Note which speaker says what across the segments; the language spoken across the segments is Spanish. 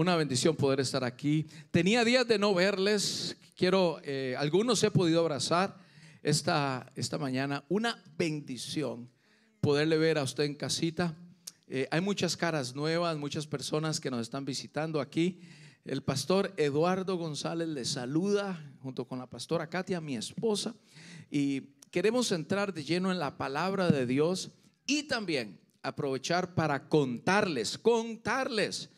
Speaker 1: Una bendición poder estar aquí. Tenía días de no verles. Quiero, eh, algunos he podido abrazar esta, esta mañana. Una bendición poderle ver a usted en casita. Eh, hay muchas caras nuevas, muchas personas que nos están visitando aquí. El pastor Eduardo González le saluda junto con la pastora Katia, mi esposa. Y queremos entrar de lleno en la palabra de Dios y también aprovechar para contarles, contarles.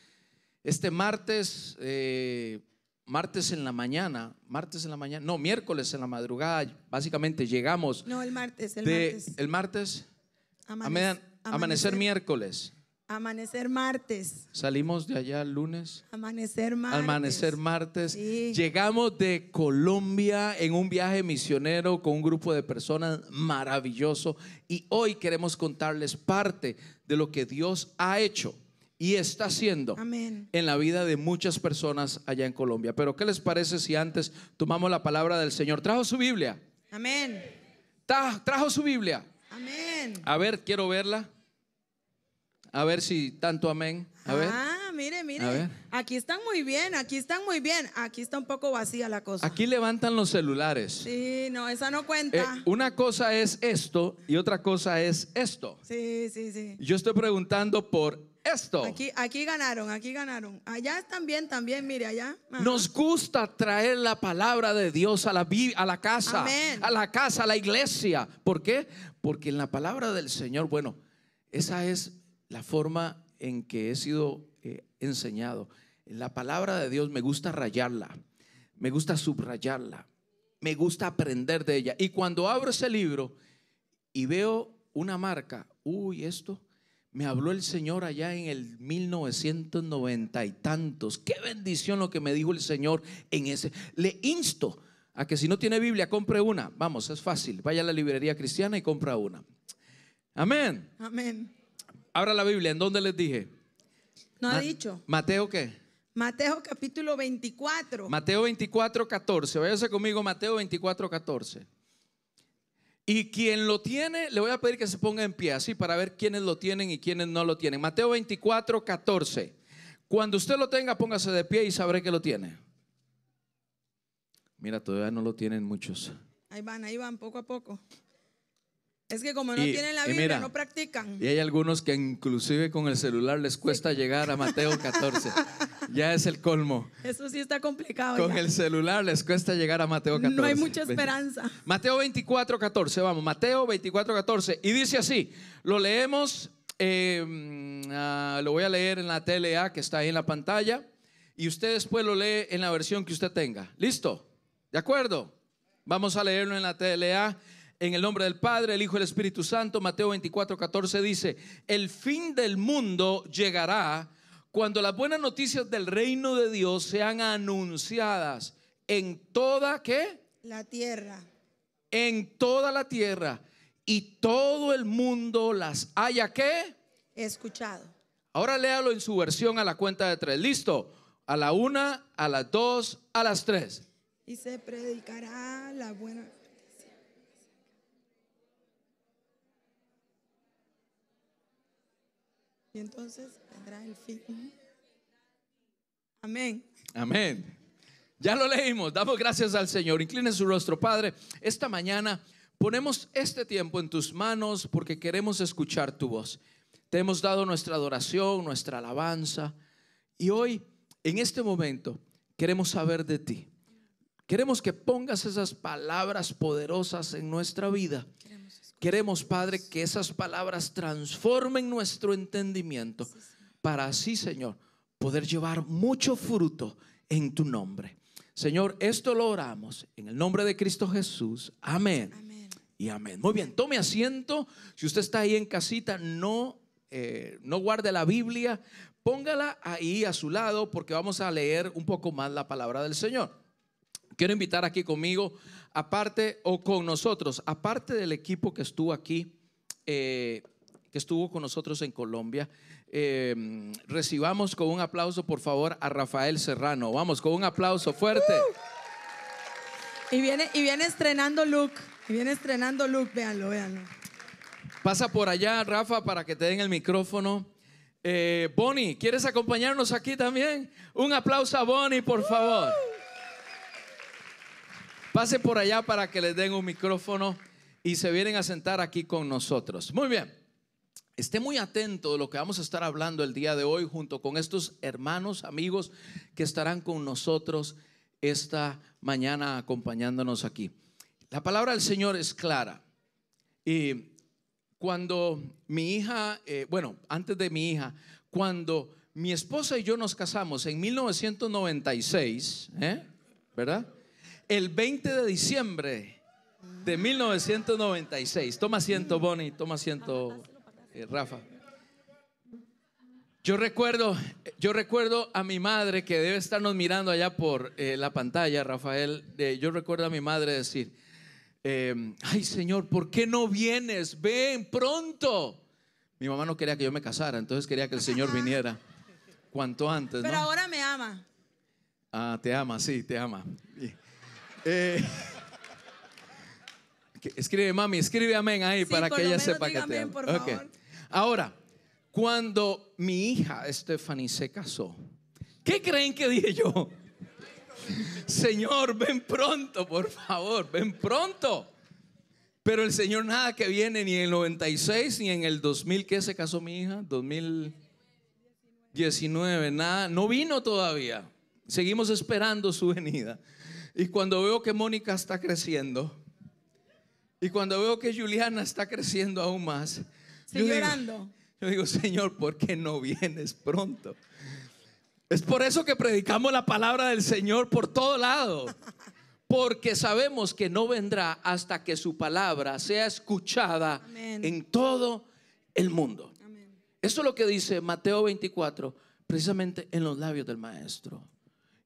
Speaker 1: Este martes, eh, martes en la mañana, martes en la mañana, no, miércoles en la madrugada, básicamente llegamos.
Speaker 2: No, el martes, el
Speaker 1: de-
Speaker 2: martes.
Speaker 1: El martes,
Speaker 2: Amanec-
Speaker 1: amanecer,
Speaker 2: amanecer,
Speaker 1: miércoles.
Speaker 2: amanecer martes.
Speaker 1: Salimos de allá el lunes.
Speaker 2: Amanecer martes.
Speaker 1: Amanecer martes.
Speaker 2: Sí.
Speaker 1: Llegamos de Colombia en un viaje misionero con un grupo de personas maravilloso y hoy queremos contarles parte de lo que Dios ha hecho y está haciendo
Speaker 2: Amén.
Speaker 1: en la vida de muchas personas allá en Colombia. Pero ¿qué les parece si antes tomamos la palabra del Señor? ¿Trajo su Biblia?
Speaker 2: Amén.
Speaker 1: ¿Trajo su Biblia?
Speaker 2: Amén.
Speaker 1: A ver, quiero verla. A ver si tanto amén. A ver.
Speaker 2: Ah, mire, mire. Aquí están muy bien, aquí están muy bien. Aquí está un poco vacía la cosa.
Speaker 1: Aquí levantan los celulares.
Speaker 2: Sí, no, esa no
Speaker 1: Eh,
Speaker 2: cuenta.
Speaker 1: una cosa es esto y otra cosa es esto.
Speaker 2: Sí, sí, sí.
Speaker 1: Yo estoy preguntando por esto.
Speaker 2: Aquí, aquí ganaron, aquí ganaron. Allá bien también, mire, allá. Ajá.
Speaker 1: Nos gusta traer la palabra de Dios a la, a la casa,
Speaker 2: Amén.
Speaker 1: a la casa, a la iglesia. ¿Por qué? Porque en la palabra del Señor, bueno, esa es la forma en que he sido eh, enseñado. En la palabra de Dios me gusta rayarla, me gusta subrayarla, me gusta aprender de ella. Y cuando abro ese libro y veo una marca, uy, esto me habló el Señor allá en el 1990 y tantos. Qué bendición lo que me dijo el Señor en ese. Le insto a que si no tiene Biblia, compre una. Vamos, es fácil. Vaya a la librería cristiana y compra una. Amén.
Speaker 2: Amén.
Speaker 1: Abra la Biblia. ¿En dónde les dije?
Speaker 2: No ha
Speaker 1: Ma-
Speaker 2: dicho.
Speaker 1: Mateo qué?
Speaker 2: Mateo capítulo 24.
Speaker 1: Mateo 24, 14. Váyase conmigo, Mateo 24, 14. Y quien lo tiene, le voy a pedir que se ponga en pie, así para ver quiénes lo tienen y quiénes no lo tienen. Mateo 24, 14. Cuando usted lo tenga, póngase de pie y sabré que lo tiene. Mira, todavía no lo tienen muchos.
Speaker 2: Ahí van, ahí van, poco a poco. Es que como no
Speaker 1: Y-
Speaker 2: tienen la Biblia,
Speaker 1: mira,
Speaker 2: no practican.
Speaker 1: Y hay algunos que inclusive con el celular les cuesta llegar a Mateo 14. Ya es el colmo.
Speaker 2: Eso sí está complicado.
Speaker 1: Con
Speaker 2: ya.
Speaker 1: el celular les cuesta llegar a Mateo 14.
Speaker 2: No hay mucha esperanza.
Speaker 1: Mateo 24, 14, vamos, Mateo 24, 14. Y dice así, lo leemos, eh, ah, lo voy a leer en la TLA que está ahí en la pantalla, y usted después lo lee en la versión que usted tenga. ¿Listo? ¿De acuerdo? Vamos a leerlo en la TLA. En el nombre del Padre, el Hijo y el Espíritu Santo, Mateo 24, 14 dice, el fin del mundo llegará cuando las buenas noticias del reino de Dios sean anunciadas en toda, ¿qué?
Speaker 2: La tierra.
Speaker 1: en toda la tierra y todo el mundo las haya.
Speaker 2: He escuchado.
Speaker 1: Ahora léalo en su versión a la cuenta de tres. Listo. A la una, a las dos, a las tres.
Speaker 2: Y se predicará la buena. Y entonces vendrá el fin. Amén.
Speaker 1: Amén. Ya lo leímos. Damos gracias al Señor. Incline su rostro, Padre. Esta mañana ponemos este tiempo en tus manos porque queremos escuchar tu voz. Te hemos dado nuestra adoración, nuestra alabanza. Y hoy, en este momento, queremos saber de ti. Queremos que pongas esas palabras poderosas en nuestra vida. Queremos, Padre, que esas palabras transformen nuestro entendimiento para así, Señor, poder llevar mucho fruto en tu nombre. Señor, esto lo oramos en el nombre de Cristo Jesús. Amén.
Speaker 2: Amén.
Speaker 1: Y amén. Muy bien, tome asiento. Si usted está ahí en casita, no, eh, no guarde la Biblia, póngala ahí a su lado porque vamos a leer un poco más la palabra del Señor. Quiero invitar aquí conmigo, aparte o con nosotros, aparte del equipo que estuvo aquí, eh, que estuvo con nosotros en Colombia, eh, recibamos con un aplauso, por favor, a Rafael Serrano. Vamos, con un aplauso fuerte.
Speaker 2: Y viene, y viene estrenando look. Y viene estrenando look. Véanlo, véanlo.
Speaker 1: Pasa por allá, Rafa, para que te den el micrófono. Eh, Bonnie, ¿quieres acompañarnos aquí también? Un aplauso a Bonnie, por favor. Pase por allá para que les den un micrófono y se vienen a sentar aquí con nosotros. Muy bien. Esté muy atento de lo que vamos a estar hablando el día de hoy junto con estos hermanos, amigos que estarán con nosotros esta mañana acompañándonos aquí. La palabra del Señor es clara. Y cuando mi hija, eh, bueno, antes de mi hija, cuando mi esposa y yo nos casamos en 1996, ¿eh? ¿verdad? El 20 de diciembre de 1996. Toma asiento, Bonnie, toma asiento, eh, Rafa. Yo recuerdo, yo recuerdo a mi madre que debe estarnos mirando allá por eh, la pantalla, Rafael. yo recuerdo a mi madre decir, em, ay Señor, ¿por qué no vienes? Ven pronto. Mi mamá no quería que yo me casara, entonces quería que el Señor viniera cuanto antes.
Speaker 2: Pero ahora me ama.
Speaker 1: Ah, te ama, sí, te ama. Eh, escribe, mami, escribe amén ahí para que ella sepa que te ama. Ahora, cuando mi hija Stephanie se casó, ¿qué creen que dije yo? Señor, ven pronto, por favor, ven pronto. Pero el Señor nada que viene ni en el 96 ni en el 2000, ¿qué se casó mi hija? 2019, nada, no vino todavía. Seguimos esperando su venida. Y cuando veo que Mónica está creciendo, y cuando veo que Juliana está creciendo aún más,
Speaker 2: yo llorando.
Speaker 1: yo digo, Señor, ¿por qué no vienes pronto? Es por eso que predicamos la palabra del Señor por todo lado. Porque sabemos que no vendrá hasta que su palabra sea escuchada en todo el mundo. Eso es lo que dice Mateo 24, precisamente en los labios del Maestro.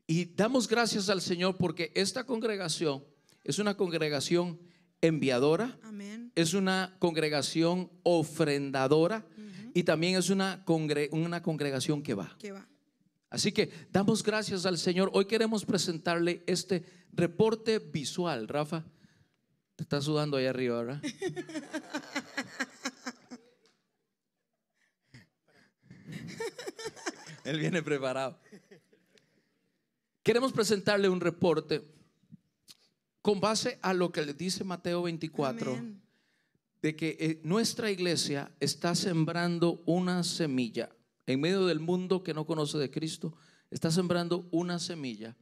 Speaker 1: Y damos gracias al Señor porque esta congregación es una congregación enviadora, es una congregación ofrendadora y también es una, una congregación que va.
Speaker 2: que va.
Speaker 1: Así que damos gracias al Señor. Hoy queremos presentarle este reporte visual. Rafa, te está sudando ahí arriba, ¿verdad? Él viene preparado. Queremos presentarle un reporte con base a lo que le dice Mateo 24, de que eh, nuestra iglesia está sembrando una semilla en medio del mundo que no conoce de Cristo, está sembrando una semilla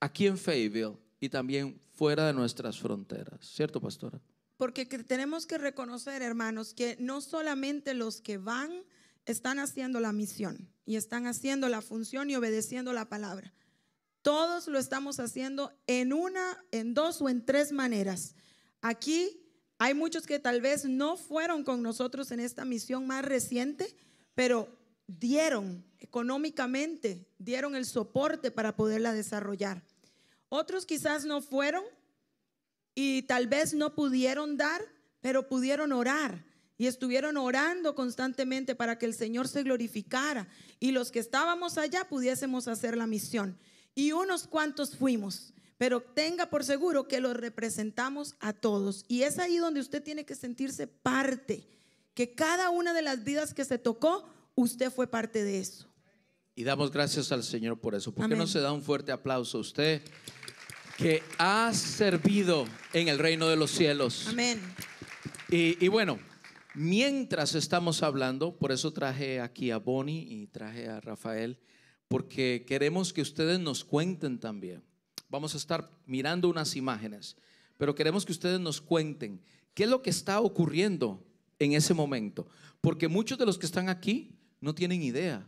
Speaker 1: aquí en Fayetteville y también fuera de nuestras fronteras, ¿cierto, pastora?
Speaker 2: Porque tenemos que reconocer, hermanos, que no solamente los que van están haciendo la misión y están haciendo la función y obedeciendo la palabra todos lo estamos haciendo en una, en dos o en tres maneras. Aquí hay muchos que tal vez no fueron con nosotros en esta misión más reciente, pero dieron económicamente, dieron el soporte para poderla desarrollar. Otros quizás no fueron y tal vez no pudieron dar, pero pudieron orar y estuvieron orando constantemente para que el Señor se glorificara y los que estábamos allá pudiésemos hacer la misión y unos cuantos fuimos. Pero tenga por seguro que los representamos a todos. Y es ahí donde usted tiene que sentirse parte. Que cada una de las vidas que se tocó, usted fue parte de eso.
Speaker 1: Y damos gracias al Señor por eso. ¿Por qué no se da un fuerte aplauso a usted que ha servido en el reino de los cielos?
Speaker 2: Amén.
Speaker 1: Y, y bueno, mientras estamos hablando, por eso traje aquí a Bonnie y traje a Rafael porque queremos que ustedes nos cuenten también. Vamos a estar mirando unas imágenes, pero queremos que ustedes nos cuenten qué es lo que está ocurriendo en ese momento, porque muchos de los que están aquí no tienen idea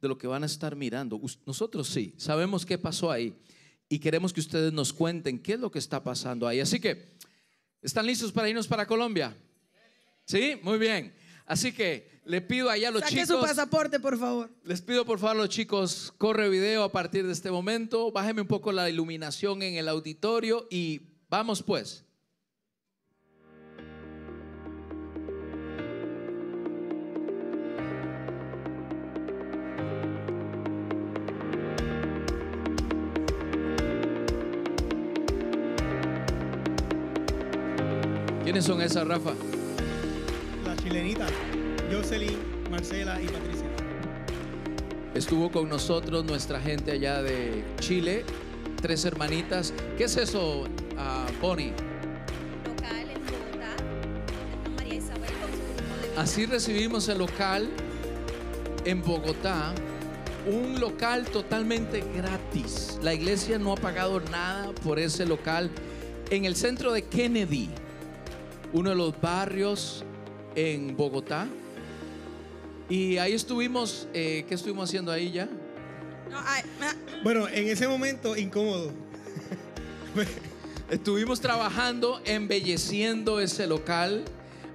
Speaker 1: de lo que van a estar mirando. Nosotros sí, sabemos qué pasó ahí y queremos que ustedes nos cuenten qué es lo que está pasando ahí. Así que, ¿están listos para irnos para Colombia? Sí, muy bien. Así que le pido allá a los chicos.
Speaker 2: su pasaporte, por favor.
Speaker 1: Les pido por favor a los chicos, corre video a partir de este momento. Bájeme un poco la iluminación en el auditorio y vamos pues. ¿Quiénes son esas, Rafa?
Speaker 3: chilenita, Jocelyn, Marcela y Patricia.
Speaker 1: Estuvo con nosotros nuestra gente allá de Chile, tres hermanitas. ¿Qué es eso, ah, Bonnie?
Speaker 3: local en Bogotá, María Isabel con su grupo de
Speaker 1: Así recibimos el local en Bogotá, un local totalmente gratis. La iglesia no ha pagado nada por ese local en el centro de Kennedy, uno de los barrios en Bogotá. Y ahí estuvimos, eh, ¿qué estuvimos haciendo ahí ya?
Speaker 2: No, ah,
Speaker 4: Bueno, en ese momento incómodo.
Speaker 1: Estuvimos trabajando, embelleciendo ese local.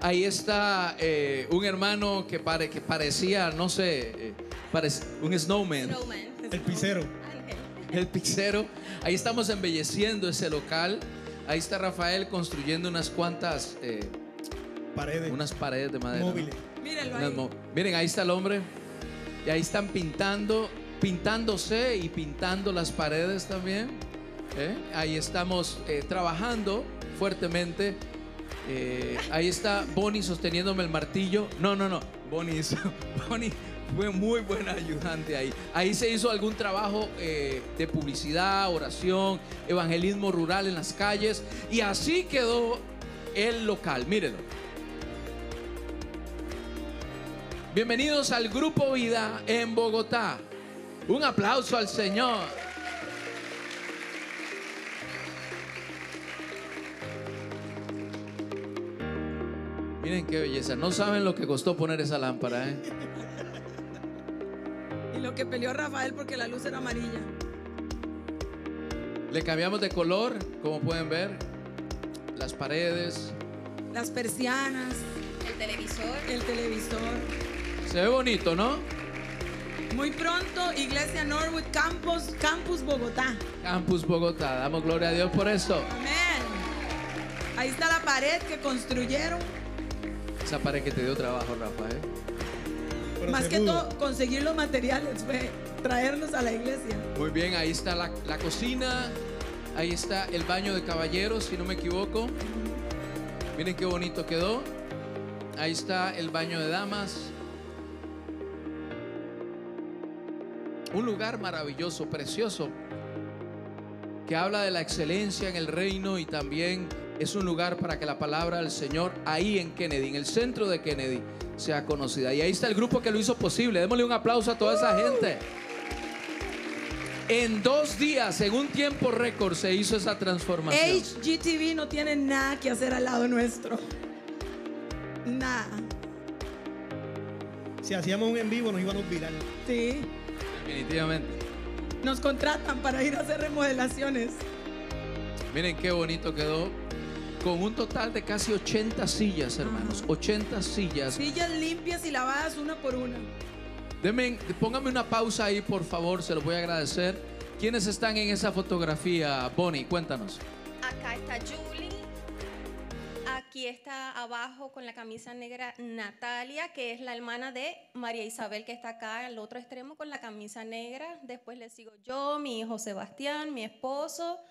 Speaker 1: Ahí está eh, un hermano que, pare- que parecía, no sé, eh, parec- un snowman,
Speaker 3: Snowman.
Speaker 4: El pisero.
Speaker 3: Ángel.
Speaker 1: el pizzero. Ahí estamos embelleciendo ese local. Ahí está Rafael construyendo unas cuantas, eh,
Speaker 4: Paredes.
Speaker 1: unas paredes de madera. ¿no?
Speaker 2: Mírenlo ahí.
Speaker 1: Miren, ahí está el hombre. Y ahí están pintando, pintándose y pintando las paredes también. ¿eh? Ahí estamos eh, trabajando fuertemente. Eh, ahí está Bonnie sosteniéndome el martillo. No, no, no. Bonnie, hizo- Bonnie fue muy buena ayudante ahí. Ahí se hizo algún trabajo eh, de publicidad, oración, evangelismo rural en las calles. Y así quedó el local. Mírenlo. Bienvenidos al Grupo Vida en Bogotá. Un aplauso al Señor. Miren qué belleza. No saben lo que costó poner esa lámpara, ¿eh?
Speaker 2: Y lo que peleó Rafael porque la luz era amarilla.
Speaker 1: Le cambiamos de color, como pueden ver. Las paredes.
Speaker 2: Las persianas,
Speaker 3: El televisor.
Speaker 2: el televisor.
Speaker 1: Se ve bonito, ¿no?
Speaker 2: Muy pronto, Iglesia Norwood Campus, Campus Bogotá.
Speaker 1: Campus Bogotá. Damos gloria a Dios por eso.
Speaker 2: Amén. Ahí está la pared que construyeron.
Speaker 1: Esa pared que te dio trabajo, Rafael.
Speaker 4: Pero
Speaker 2: Más que
Speaker 4: pudo.
Speaker 2: todo, conseguir los materiales fue traerlos a la iglesia.
Speaker 1: Muy bien, ahí está la, la cocina, ahí está el baño de caballeros, si no me equivoco. Miren qué bonito quedó. Ahí está el baño de damas. Un lugar maravilloso, precioso, que habla de la excelencia en el reino y también es un lugar para que la palabra del Señor ahí en Kennedy, en el centro de Kennedy, sea conocida. Y ahí está el grupo que lo hizo posible. Démosle un aplauso a toda esa gente. En dos días, en un tiempo récord, se hizo esa transformación.
Speaker 2: HGTV no tiene nada que hacer al lado nuestro. Nada.
Speaker 4: Si hacíamos un en vivo nos íbamos viral.
Speaker 2: Sí.
Speaker 1: Definitivamente.
Speaker 2: Nos contratan para ir a hacer remodelaciones.
Speaker 1: Miren qué bonito quedó. Con un total de casi 80 sillas, hermanos. 80 sillas.
Speaker 2: Sillas limpias y lavadas una por una.
Speaker 1: Denme- póngame una pausa ahí, por favor, se lo voy a agradecer. ¿Quiénes están en esa fotografía, Bonnie? Cuéntanos.
Speaker 3: Acá está Julie. Aquí está abajo con la camisa negra Natalia, que es la hermana de María Isabel, que está acá al otro extremo con la camisa negra. Después le sigo yo, mi hijo Sebastián, mi esposo.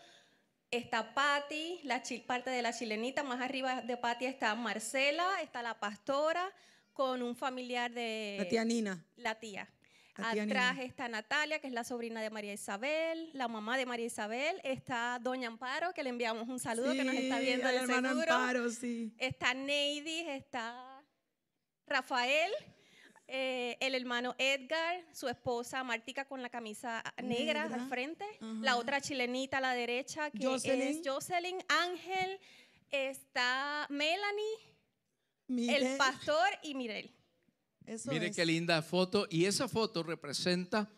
Speaker 3: Está Patti, la parte de la chilenita. Más arriba de Patti está Marcela, está la pastora con un familiar de
Speaker 2: La tía Nina.
Speaker 3: la tía. Atrás está Natalia, que es la sobrina de María Isabel, la mamá de María Isabel. Está Doña Amparo, que le enviamos un saludo, que nos está viendo
Speaker 2: la hermana. Amparo, sí.
Speaker 3: Está Neidi, está Rafael, eh, el hermano Edgar, su esposa Martica con la camisa negra,
Speaker 2: Negra.
Speaker 3: al frente. La otra chilenita a la derecha, que
Speaker 2: Jocelyn.
Speaker 3: es Jocelyn. Ángel, está Melanie, el pastor y Mirel.
Speaker 2: Eso
Speaker 1: Mire
Speaker 2: es.
Speaker 1: qué linda foto. Y esa foto representa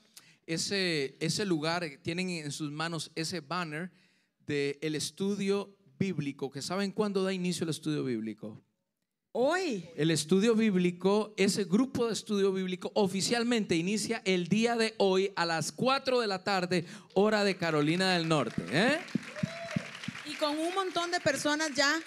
Speaker 1: ese, ese lugar. Tienen en sus manos ese banner del estudio bíblico. Que saben cuándo da inicio el estudio bíblico.
Speaker 2: Hoy.
Speaker 1: El estudio bíblico, ese grupo de estudio bíblico oficialmente inicia el día de hoy a las 4 de la tarde, hora de Carolina del Norte. ¿eh?
Speaker 2: Y con un montón de personas ya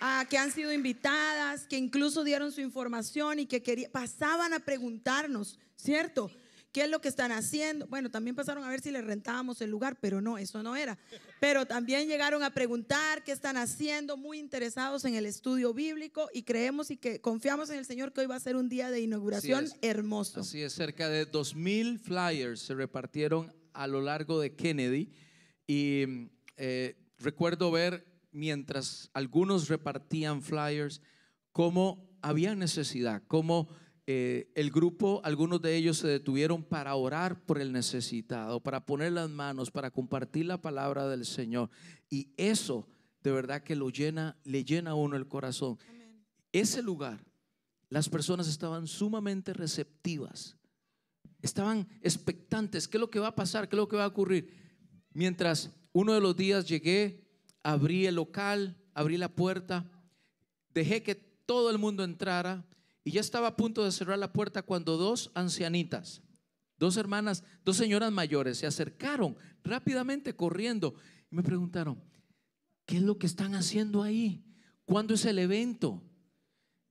Speaker 2: ah, que han sido invitadas, que incluso dieron su información y que quería- pasaban a preguntarnos, ¿cierto? qué es lo que están haciendo. Bueno, también pasaron a ver si les rentábamos el lugar, pero no, eso no era. Pero también llegaron a preguntar qué están haciendo, muy interesados en el estudio bíblico y creemos y que confiamos en el Señor que hoy va a ser un día de inauguración
Speaker 1: Así
Speaker 2: hermoso.
Speaker 1: Así es, cerca de 2.000 flyers se repartieron a lo largo de Kennedy y eh, recuerdo ver mientras algunos repartían flyers cómo había necesidad, cómo eh, el grupo, algunos de ellos se detuvieron para orar por el necesitado, para poner las manos, para compartir la palabra del Señor. Y eso de verdad que lo llena, le llena a uno el corazón. Ese lugar, las personas estaban sumamente receptivas, estaban expectantes. ¿Qué es lo que va a pasar? ¿Qué es lo que va a ocurrir? Mientras uno de los días llegué, abrí el local, abrí la puerta, dejé que todo el mundo entrara y ya estaba a punto de cerrar la puerta cuando dos ancianitas, dos hermanas, dos señoras mayores se acercaron rápidamente corriendo y me preguntaron, ¿qué es lo que están haciendo ahí? ¿Cuándo es el evento?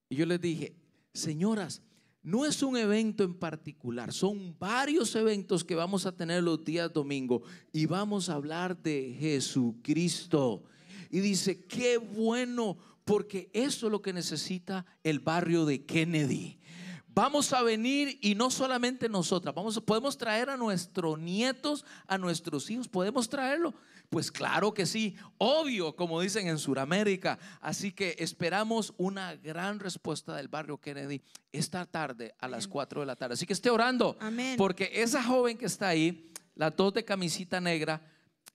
Speaker 1: Y yo les dije, señoras, no es un evento en particular, son varios eventos que vamos a tener los días domingo y vamos a hablar de Jesucristo. Y dice, qué bueno, porque eso es lo que necesita el barrio de Kennedy. Vamos a venir y no solamente nosotras, vamos, podemos traer a nuestros nietos, a nuestros hijos, podemos traerlo. Pues claro que sí, obvio, como dicen en Sudamérica. Así que esperamos una gran respuesta del barrio Kennedy esta tarde a las 4 de la tarde. Así que esté orando,
Speaker 2: Amén.
Speaker 1: porque esa joven que está ahí, las dos de camisita negra,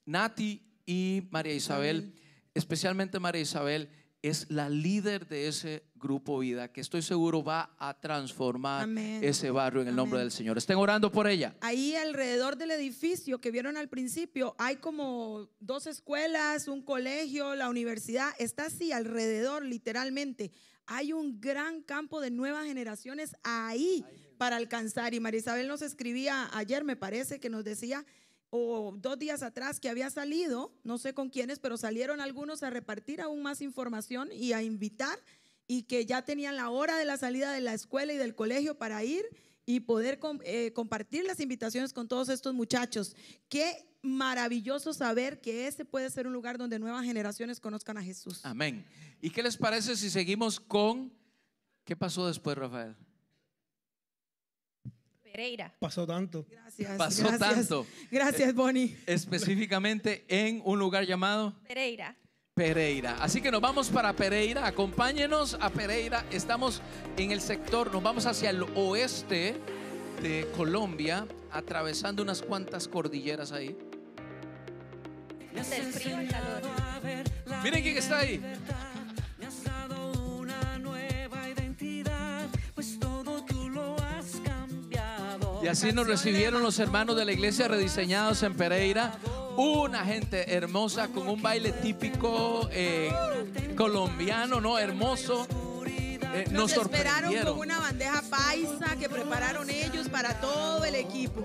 Speaker 1: Nati y María Isabel,
Speaker 2: Isabel.
Speaker 1: especialmente María Isabel, es la líder de ese grupo vida que estoy seguro va a transformar
Speaker 2: Amén.
Speaker 1: ese barrio en el nombre del Señor. Estén orando por ella.
Speaker 2: Ahí alrededor del edificio que vieron al principio hay como dos escuelas, un colegio, la universidad. Está así alrededor, literalmente. Hay un gran campo de nuevas generaciones ahí para alcanzar. Y María Isabel nos escribía ayer, me parece, que nos decía, o dos días atrás, que había salido, no sé con quiénes, pero salieron algunos a repartir aún más información y a invitar y que ya tenían la hora de la salida de la escuela y del colegio para ir y poder eh, compartir las invitaciones con todos estos muchachos. Qué maravilloso saber que ese puede ser un lugar donde nuevas generaciones conozcan a Jesús.
Speaker 1: Amén. ¿Y qué les parece si seguimos con... ¿Qué pasó después, Rafael?
Speaker 3: Pereira.
Speaker 4: Pasó tanto.
Speaker 2: Gracias.
Speaker 1: Pasó
Speaker 2: gracias.
Speaker 1: tanto.
Speaker 2: Gracias, Bonnie.
Speaker 1: Específicamente en un lugar llamado
Speaker 3: Pereira.
Speaker 1: Pereira. Así que nos vamos para Pereira. Acompáñenos a Pereira. Estamos en el sector, nos vamos hacia el oeste de Colombia, atravesando unas cuantas cordilleras ahí.
Speaker 3: Del frío al calor.
Speaker 1: Miren quién está ahí. Y así nos recibieron los hermanos de la iglesia rediseñados en Pereira. Una gente hermosa con un baile típico eh, colombiano, ¿no? Hermoso. Eh, nos
Speaker 2: Nos esperaron con una bandeja paisa que prepararon ellos para todo el equipo.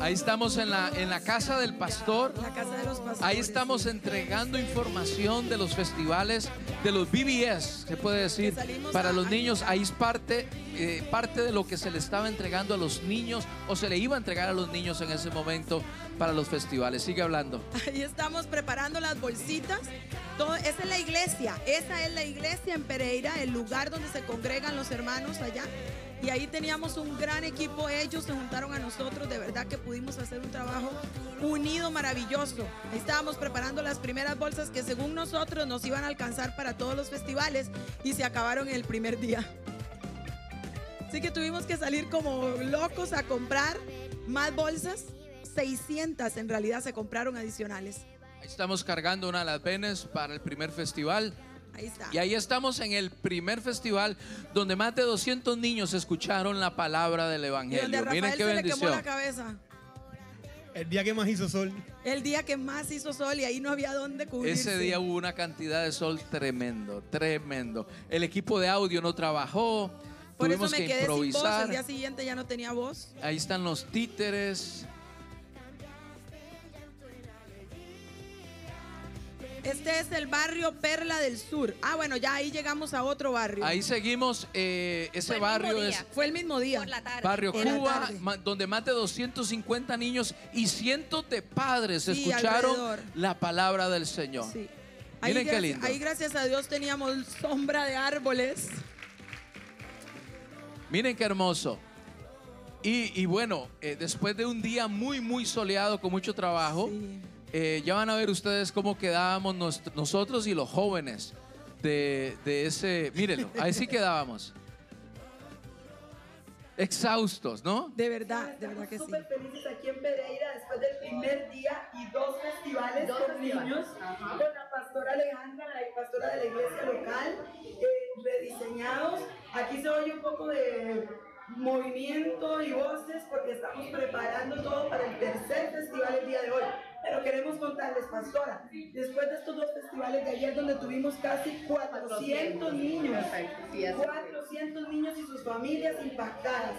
Speaker 1: Ahí estamos en la, en la casa del pastor.
Speaker 2: La casa de los pastores.
Speaker 1: Ahí estamos entregando información de los festivales, de los BBS, se puede decir, para los niños. Ahí es parte, eh, parte de lo que se le estaba entregando a los niños o se le iba a entregar a los niños en ese momento para los festivales. Sigue hablando.
Speaker 2: Ahí estamos preparando las bolsitas. Todo, esa es la iglesia. Esa es la iglesia en Pereira, el lugar donde se congregan los hermanos allá. Y ahí teníamos un gran equipo. Ellos se juntaron a nosotros. De verdad que pudimos hacer un trabajo unido maravilloso. Ahí estábamos preparando las primeras bolsas que según nosotros nos iban a alcanzar para todos los festivales y se acabaron el primer día. Así que tuvimos que salir como locos a comprar más bolsas. 600 en realidad se compraron adicionales.
Speaker 1: Ahí estamos cargando una de las venes para el primer festival.
Speaker 2: Ahí está.
Speaker 1: Y ahí estamos en el primer festival donde más de 200 niños escucharon la palabra del Evangelio. Miren qué
Speaker 2: se le quemó
Speaker 1: bendición.
Speaker 2: la cabeza.
Speaker 4: El día que más hizo sol.
Speaker 2: El día que más hizo sol y ahí no había dónde cubrirse.
Speaker 1: Ese día hubo una cantidad de sol tremendo, tremendo. El equipo de audio no trabajó,
Speaker 2: Por eso
Speaker 1: tuvimos
Speaker 2: me
Speaker 1: que
Speaker 2: quedé sin voz. El
Speaker 1: improvisar.
Speaker 2: día siguiente ya no tenía voz.
Speaker 1: Ahí están los títeres.
Speaker 2: Este es el barrio Perla del Sur. Ah, bueno, ya ahí llegamos a otro barrio.
Speaker 1: Ahí seguimos. eh, ese
Speaker 3: Fue el mismo
Speaker 1: barrio
Speaker 3: día.
Speaker 1: es
Speaker 2: Fue el mismo día.
Speaker 3: Por la tarde.
Speaker 1: Barrio
Speaker 2: En la
Speaker 1: Cuba,
Speaker 2: tarde.
Speaker 1: ma- donde más de 250 niños y cientos de padres
Speaker 2: Sí,
Speaker 1: escucharon
Speaker 2: alrededor.
Speaker 1: la palabra del Señor.
Speaker 2: Sí. Ahí,
Speaker 1: Miren qué lindo.
Speaker 2: ahí gracias a Dios teníamos sombra de árboles.
Speaker 1: Miren qué hermoso. Y, y bueno, eh, después de un día muy, muy soleado, con mucho trabajo,
Speaker 2: Sí.
Speaker 1: Eh, ya van a ver ustedes cómo quedábamos nos- nosotros y los jóvenes de, de ese... Mírenlo, ahí sí quedábamos. Exhaustos, ¿no?
Speaker 2: De verdad, de verdad que sí.
Speaker 5: súper felices aquí en Pereira después del primer día y dos festivales con niños, con la pastora Alejandra, la pastora de la iglesia local, eh, rediseñados. Aquí se oye un poco de movimiento y voces porque estamos preparando todo para el tercer festival el día de hoy. Pero queremos contarles, pastora, después de estos dos festivales de ayer donde tuvimos casi 400 niños, 400 niños y sus familias impactadas.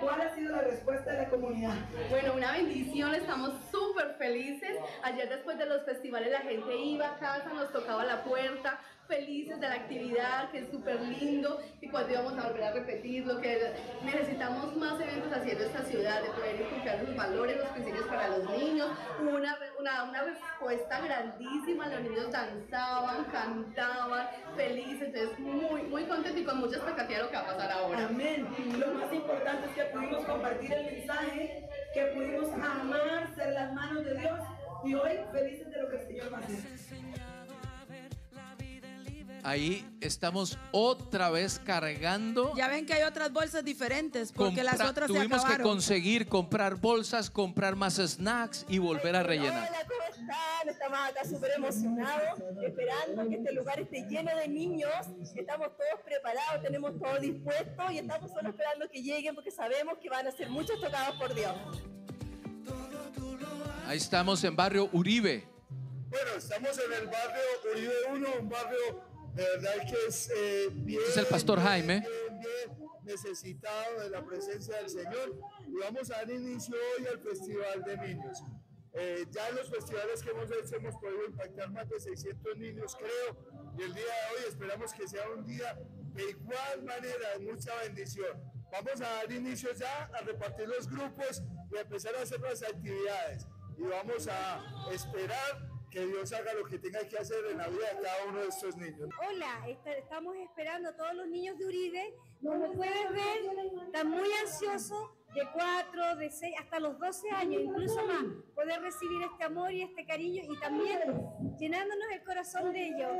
Speaker 5: ¿Cuál ha sido la respuesta de la comunidad?
Speaker 6: Bueno, una bendición, estamos súper felices. Ayer después de los festivales la gente iba a casa, nos tocaba la puerta, felices de la actividad, que es súper lindo, y cuando íbamos a volver a repetirlo, que necesitamos más eventos así en nuestra ciudad, de poder inculcar los valores, los principios para los niños. Una, una, una respuesta grandísima, los niños danzaban, cantaban, felices, entonces muy, muy contentos y con mucha expectativa de lo que va a pasar ahora.
Speaker 5: Amén. Lo más importante es que pudimos compartir el mensaje, que pudimos amar, ser las manos de Dios y hoy felices de lo que el Señor va a hacer.
Speaker 1: Ahí estamos otra vez cargando.
Speaker 2: Ya ven que hay otras bolsas diferentes porque las otras se
Speaker 1: tuvimos que
Speaker 2: acabaron.
Speaker 1: conseguir comprar bolsas, comprar más snacks y volver a rellenar.
Speaker 7: Hola, ¿cómo están? Estamos acá súper emocionados, esperando que este lugar esté lleno de niños. Estamos todos preparados, tenemos todo dispuesto y estamos solo esperando que lleguen porque sabemos que van a ser muchos tocados por Dios.
Speaker 1: Ahí estamos en barrio Uribe.
Speaker 8: Bueno, estamos en el barrio Uribe 1, un barrio de verdad que es eh, bien.
Speaker 1: Este es el pastor
Speaker 8: bien,
Speaker 1: Jaime.
Speaker 8: bien, bien necesitado de la presencia del Señor. Y vamos a dar inicio hoy al Festival de Niños. Eh, ya en los festivales que hemos hecho hemos podido impactar más de 600 niños, creo. Y el día de hoy esperamos que sea un día de igual manera, de mucha bendición. Vamos a dar inicio ya a repartir los grupos y a empezar a hacer las actividades. Y vamos a esperar que Dios haga lo que tenga que hacer en la vida de cada uno de estos niños.
Speaker 9: Hola, est- estamos esperando a todos los niños de Uribe. Como puedes ver, están muy ansiosos, de 4, de 6, hasta los 12 años, incluso más, poder recibir este amor y este cariño y también llenándonos el corazón de ellos.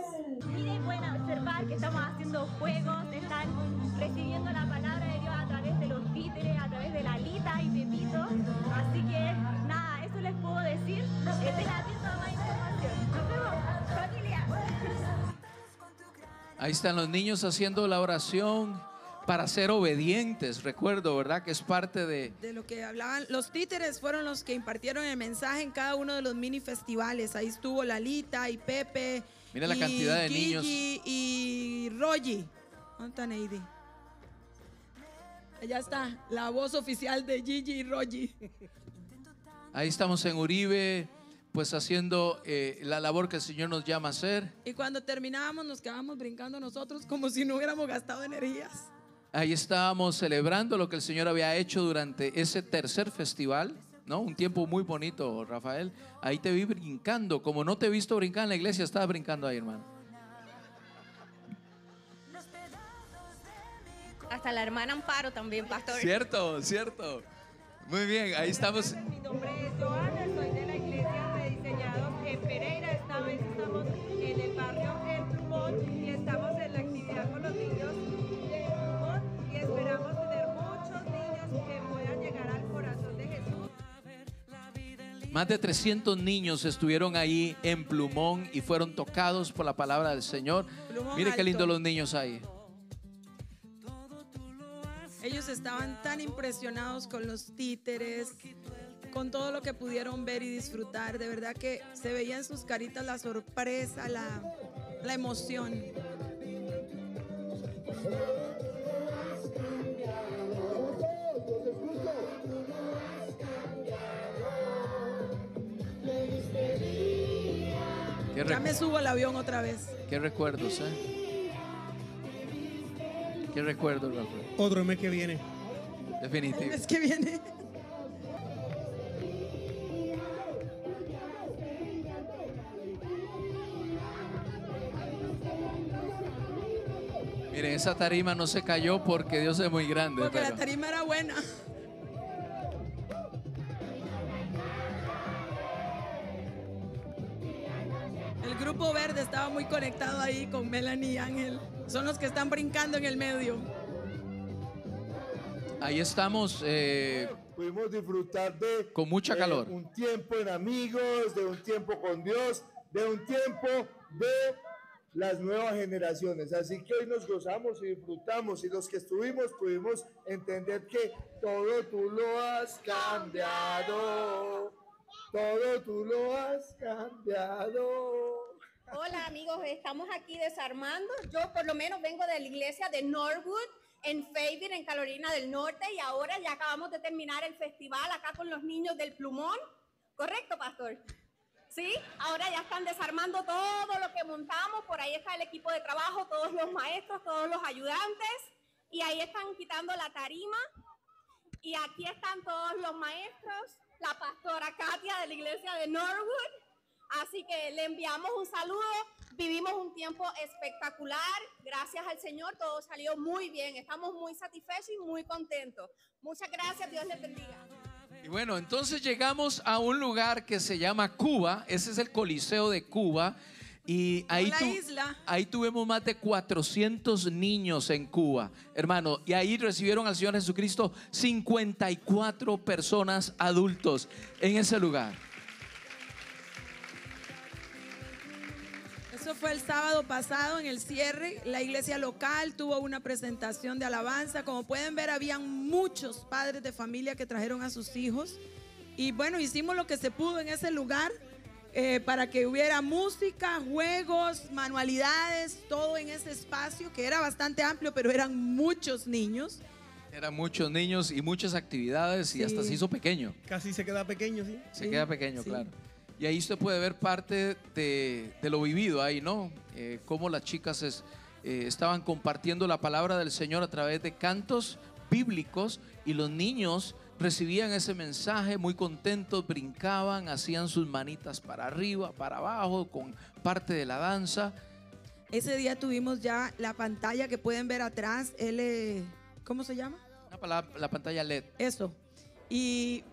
Speaker 10: Miren, pueden observar que estamos haciendo juegos, están recibiendo la palabra de Dios a través de los títeres, a través de la Lita y Pepito. Así que nada, eso les puedo decir. Estén atentos a
Speaker 1: Ahí están los niños haciendo la oración para ser obedientes. Recuerdo, ¿verdad? Que es parte de...
Speaker 2: De lo que hablaban, los títeres fueron los que impartieron el mensaje en cada uno de los mini festivales. Ahí estuvo Lalita y Pepe.
Speaker 1: Mira la cantidad de
Speaker 2: Gigi
Speaker 1: niños.
Speaker 2: Y Rogi. ¿Dónde está Neidi? Allá está, la voz oficial de Gigi y Rogi.
Speaker 1: Ahí estamos en Uribe, pues haciendo eh, la labor que el Señor nos llama a hacer.
Speaker 2: Y cuando terminábamos nos quedábamos brincando nosotros como si no hubiéramos gastado energías.
Speaker 1: Ahí estábamos celebrando lo que el Señor había hecho durante ese tercer festival, ¿no? Un tiempo muy bonito, Rafael. Ahí te vi brincando, como no te he visto brincar en la iglesia, estabas brincando ahí, hermano.
Speaker 3: Hasta la hermana Amparo también, pastor.
Speaker 1: Cierto, cierto. Muy bien, ahí estamos.
Speaker 10: Mi nombre es Joana, vez estamos en el barrio El Plumón y estamos en la actividad con los niños de Plumón y esperamos tener muchos niños que puedan llegar al corazón de Jesús.
Speaker 1: Más de 300 niños estuvieron ahí en Plumón y fueron tocados por la palabra del Señor.
Speaker 2: Plumón
Speaker 1: Mire qué
Speaker 2: Alto.
Speaker 1: lindo los niños ahí.
Speaker 2: Ellos estaban tan impresionados con los títeres, con todo lo que pudieron ver y disfrutar. De verdad que se veía en sus caritas la sorpresa, la, la emoción.
Speaker 1: Qué,
Speaker 2: Ya me subo al avión otra vez.
Speaker 1: qué recuerdos, ¿eh? Qué recuerdos, Rafael.
Speaker 4: Otro mes que viene.
Speaker 1: Definitivo.
Speaker 2: Es que viene.
Speaker 1: Miren, esa tarima no se cayó porque Dios es muy grande.
Speaker 2: Porque la tarima era buena. El grupo verde estaba muy conectado ahí con Melanie y Ángel. Son los que están brincando en el medio.
Speaker 1: Ahí estamos eh,
Speaker 8: Pudimos disfrutar de
Speaker 1: con mucha
Speaker 8: eh,
Speaker 1: calor.
Speaker 8: un tiempo en amigos, de un tiempo con Dios, de un tiempo de las nuevas generaciones. Así que hoy nos gozamos y disfrutamos y los que estuvimos pudimos entender que todo tú lo has cambiado. Todo tú lo has cambiado.
Speaker 11: Hola amigos, estamos aquí desarmando. Yo por lo menos vengo de la iglesia de Norwood en Fayetteville, en Carolina del Norte, y ahora ya acabamos de terminar el festival acá con los niños del Plumón. ¿Correcto, pastor? ¿Sí? Ahora ya están desarmando todo lo que montamos. Por ahí está el equipo de trabajo, todos los maestros, todos los ayudantes. Y ahí están quitando la tarima. Y aquí están todos los maestros, la pastora Katia de la iglesia de Norwood. Así que le enviamos un saludo. Vivimos un tiempo espectacular. Gracias al Señor, todo salió muy bien. Estamos muy satisfechos y muy contentos. Muchas gracias. Dios les bendiga.
Speaker 1: Y bueno, entonces llegamos a un lugar que se llama Cuba. Ese es el Coliseo de Cuba. Y ahí, tu-
Speaker 2: isla.
Speaker 1: ahí tuvimos más de 400 niños en Cuba, hermano. Y ahí recibieron al Señor Jesucristo 54 personas adultos en ese lugar.
Speaker 2: Eso fue el sábado pasado en el cierre. La iglesia local tuvo una presentación de alabanza. Como pueden ver, habían muchos padres de familia que trajeron a sus hijos. Y bueno, hicimos lo que se pudo en ese lugar eh, para que hubiera música, juegos, manualidades, todo en ese espacio que era bastante amplio, pero eran muchos niños.
Speaker 1: Eran muchos niños y muchas actividades y hasta se hizo pequeño.
Speaker 4: Casi se queda pequeño, ¿sí?
Speaker 1: Se queda pequeño, claro. Y ahí usted puede ver parte de, de lo vivido ahí, ¿no? Eh, cómo las chicas es- eh, estaban compartiendo la palabra del Señor a través de cantos bíblicos y los niños recibían ese mensaje muy contentos, brincaban, hacían sus manitas para arriba, para abajo, con parte de la danza.
Speaker 2: Ese día tuvimos ya la pantalla que pueden ver atrás, L, ¿cómo se llama?
Speaker 1: La, la pantalla LED.
Speaker 2: Eso. Y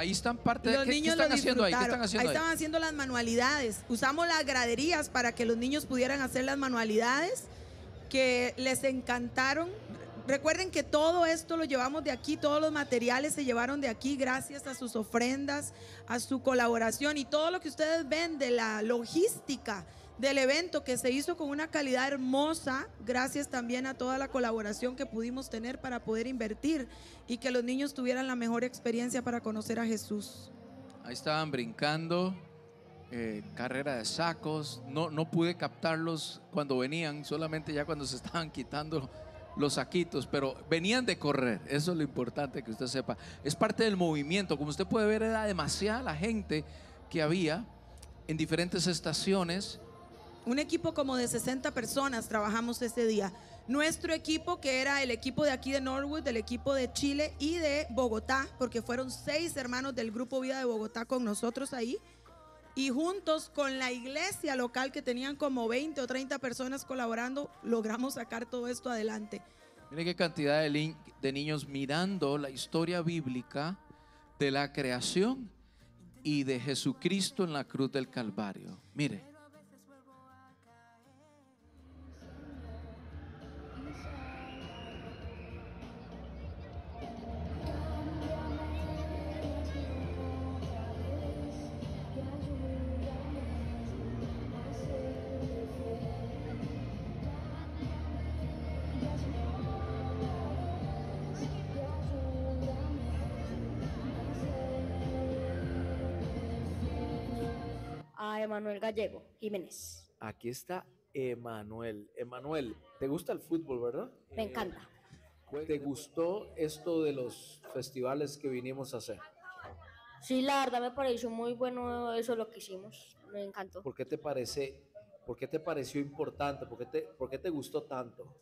Speaker 1: Ahí están parte de
Speaker 2: los
Speaker 1: ¿qué, qué
Speaker 2: niños
Speaker 1: están
Speaker 2: lo
Speaker 1: haciendo ahí? ¿Qué están haciendo ahí?
Speaker 2: estaban haciendo las manualidades. Usamos las graderías para que los niños pudieran hacer las manualidades que les encantaron. Recuerden que todo esto lo llevamos de aquí, todos los materiales se llevaron de aquí gracias a sus ofrendas, a su colaboración y todo lo que ustedes ven de la logística del evento que se hizo con una calidad hermosa, gracias también a toda la colaboración que pudimos tener para poder invertir y que los niños tuvieran la mejor experiencia para conocer a Jesús.
Speaker 1: Ahí estaban brincando, eh, carrera de sacos. No, no pude captarlos cuando venían, solamente ya cuando se estaban quitando los saquitos, pero venían de correr. Eso es lo importante que usted sepa. Es parte del movimiento. Como usted puede ver, era demasiada la gente que había en diferentes estaciones.
Speaker 2: Un equipo como de 60 personas trabajamos ese día. Nuestro equipo, que era el equipo de aquí de Norwood, del equipo de Chile y de Bogotá, porque fueron seis hermanos del Grupo Vida de Bogotá con nosotros ahí. Y juntos con la iglesia local, que tenían como 20 o 30 personas colaborando, logramos sacar todo esto adelante.
Speaker 1: Mire qué cantidad de, de niños mirando la historia bíblica de la creación y de Jesucristo en la cruz del Calvario. Mire.
Speaker 12: Emanuel Gallego Jiménez.
Speaker 13: Aquí está Emanuel. Emanuel, ¿te gusta el fútbol, verdad?
Speaker 12: Me encanta.
Speaker 13: ¿Te gustó esto de los festivales que vinimos a hacer?
Speaker 14: Sí, la verdad me pareció muy bueno eso lo que hicimos. Me encantó.
Speaker 13: ¿Por qué te parece, por qué te pareció importante? ¿Por qué te, por qué te gustó tanto?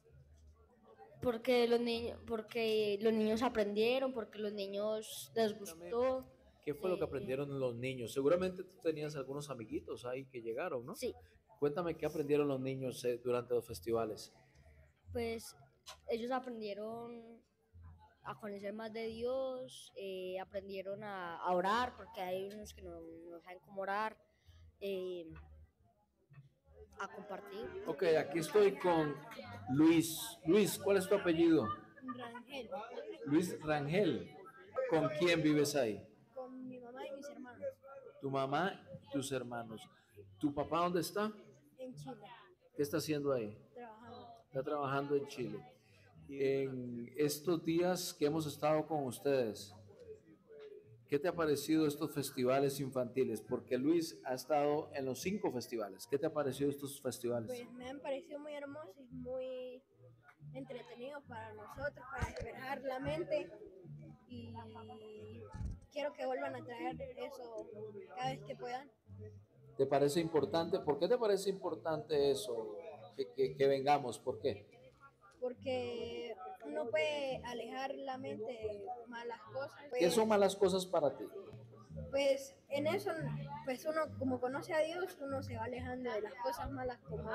Speaker 14: Porque los niños, porque los niños aprendieron, porque los niños les gustó.
Speaker 13: ¿Qué fue lo que aprendieron los niños? Seguramente tú tenías algunos amiguitos ahí que llegaron, ¿no?
Speaker 14: Sí.
Speaker 13: Cuéntame qué aprendieron los niños eh, durante los festivales.
Speaker 14: Pues ellos aprendieron a conocer más de Dios, eh, aprendieron a, a orar, porque hay unos que no, no saben cómo orar, eh, a compartir.
Speaker 13: Ok, aquí estoy con Luis. Luis, ¿cuál es tu apellido?
Speaker 12: Rangel.
Speaker 13: Luis Rangel. ¿Con quién vives ahí?
Speaker 12: Con mi mamá y mis hermanos.
Speaker 13: Tu mamá y tus hermanos. ¿Tu papá dónde está?
Speaker 12: En Chile.
Speaker 13: ¿Qué está haciendo ahí?
Speaker 12: Trabajando.
Speaker 13: Está trabajando en Chile. En estos días que hemos estado con ustedes, ¿qué te ha parecido estos festivales infantiles? Porque Luis ha estado en los cinco festivales. ¿Qué te ha parecido estos festivales?
Speaker 12: Pues me han parecido muy hermosos y muy entretenidos para nosotros, para despejar la mente. Y quiero que vuelvan a traer eso cada vez que puedan.
Speaker 13: ¿Te parece importante? ¿Por qué te parece importante eso? Que, que- que vengamos, ¿por qué?
Speaker 12: Porque uno puede alejar la mente de malas cosas.
Speaker 13: ¿Qué
Speaker 12: Pues-
Speaker 13: son malas cosas para ti?
Speaker 12: Pues en eso, pues uno como conoce a Dios, uno se va alejando de las cosas malas como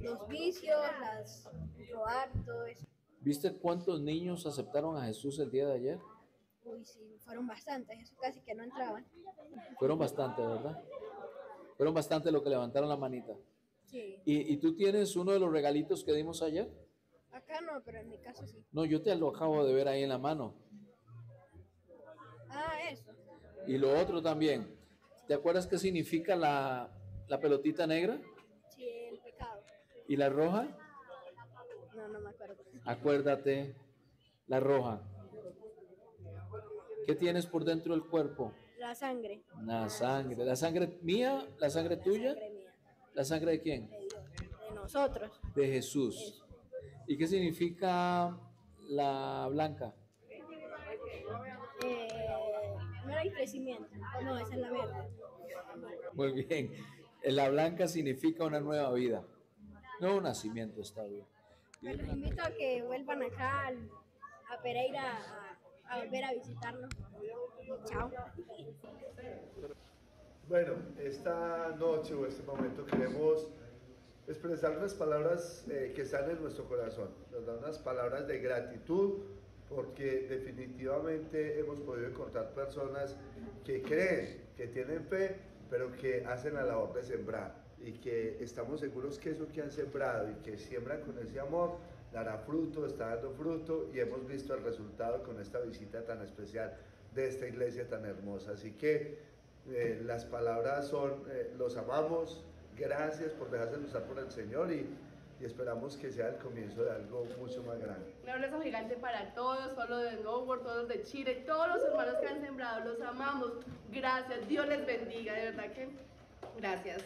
Speaker 12: los vicios, las robar, todo eso.
Speaker 13: ¿Viste cuántos niños aceptaron a Jesús el día de ayer?
Speaker 12: Sí, fueron bastantes, eso casi que no entraban.
Speaker 13: Fueron bastante, ¿verdad? Fueron bastante lo que levantaron la manita.
Speaker 12: Sí.
Speaker 13: ¿Y, y tú tienes uno de los regalitos que dimos ayer?
Speaker 12: Acá no, pero en mi caso sí.
Speaker 13: No, yo te lo acabo de ver ahí en la mano.
Speaker 12: Ah, eso.
Speaker 13: Y lo otro también. ¿Te acuerdas qué significa la, la pelotita negra
Speaker 12: Sí, el pecado.
Speaker 13: y la roja?
Speaker 12: No, no me acuerdo.
Speaker 13: Acuérdate, la roja. ¿Qué tienes por dentro del cuerpo?
Speaker 12: La sangre.
Speaker 13: La sangre. ¿La sangre mía? ¿La sangre tuya?
Speaker 12: sangre mía.
Speaker 13: ¿La sangre de quién?
Speaker 12: De nosotros.
Speaker 13: De Jesús. ¿Y qué significa la blanca?
Speaker 12: Eh, no era el crecimiento. No, esa es la verde.
Speaker 13: Muy bien. La blanca significa una nueva vida. No un nacimiento, está bien.
Speaker 12: Pues los invito a que vuelvan acá a Pereira a, a volver a visitarnos. Chao.
Speaker 15: Bueno, esta noche o este momento queremos expresar unas palabras eh, que están en nuestro corazón, nos dan unas palabras de gratitud porque definitivamente hemos podido encontrar personas que creen, que tienen fe, pero que hacen la labor de sembrar y que estamos seguros que eso que han sembrado y que siembran con ese amor dará fruto, está dando fruto y hemos visto el resultado con esta visita tan especial de esta iglesia tan hermosa. Así que eh, las palabras son, eh, los amamos, gracias por dejarse usar por el Señor y, y esperamos que sea el comienzo de algo mucho más grande.
Speaker 16: Un abrazo gigante para todos, los de Snowboard, todos de Chile, todos los hermanos que han sembrado, los amamos. Gracias, Dios les bendiga, de verdad que gracias.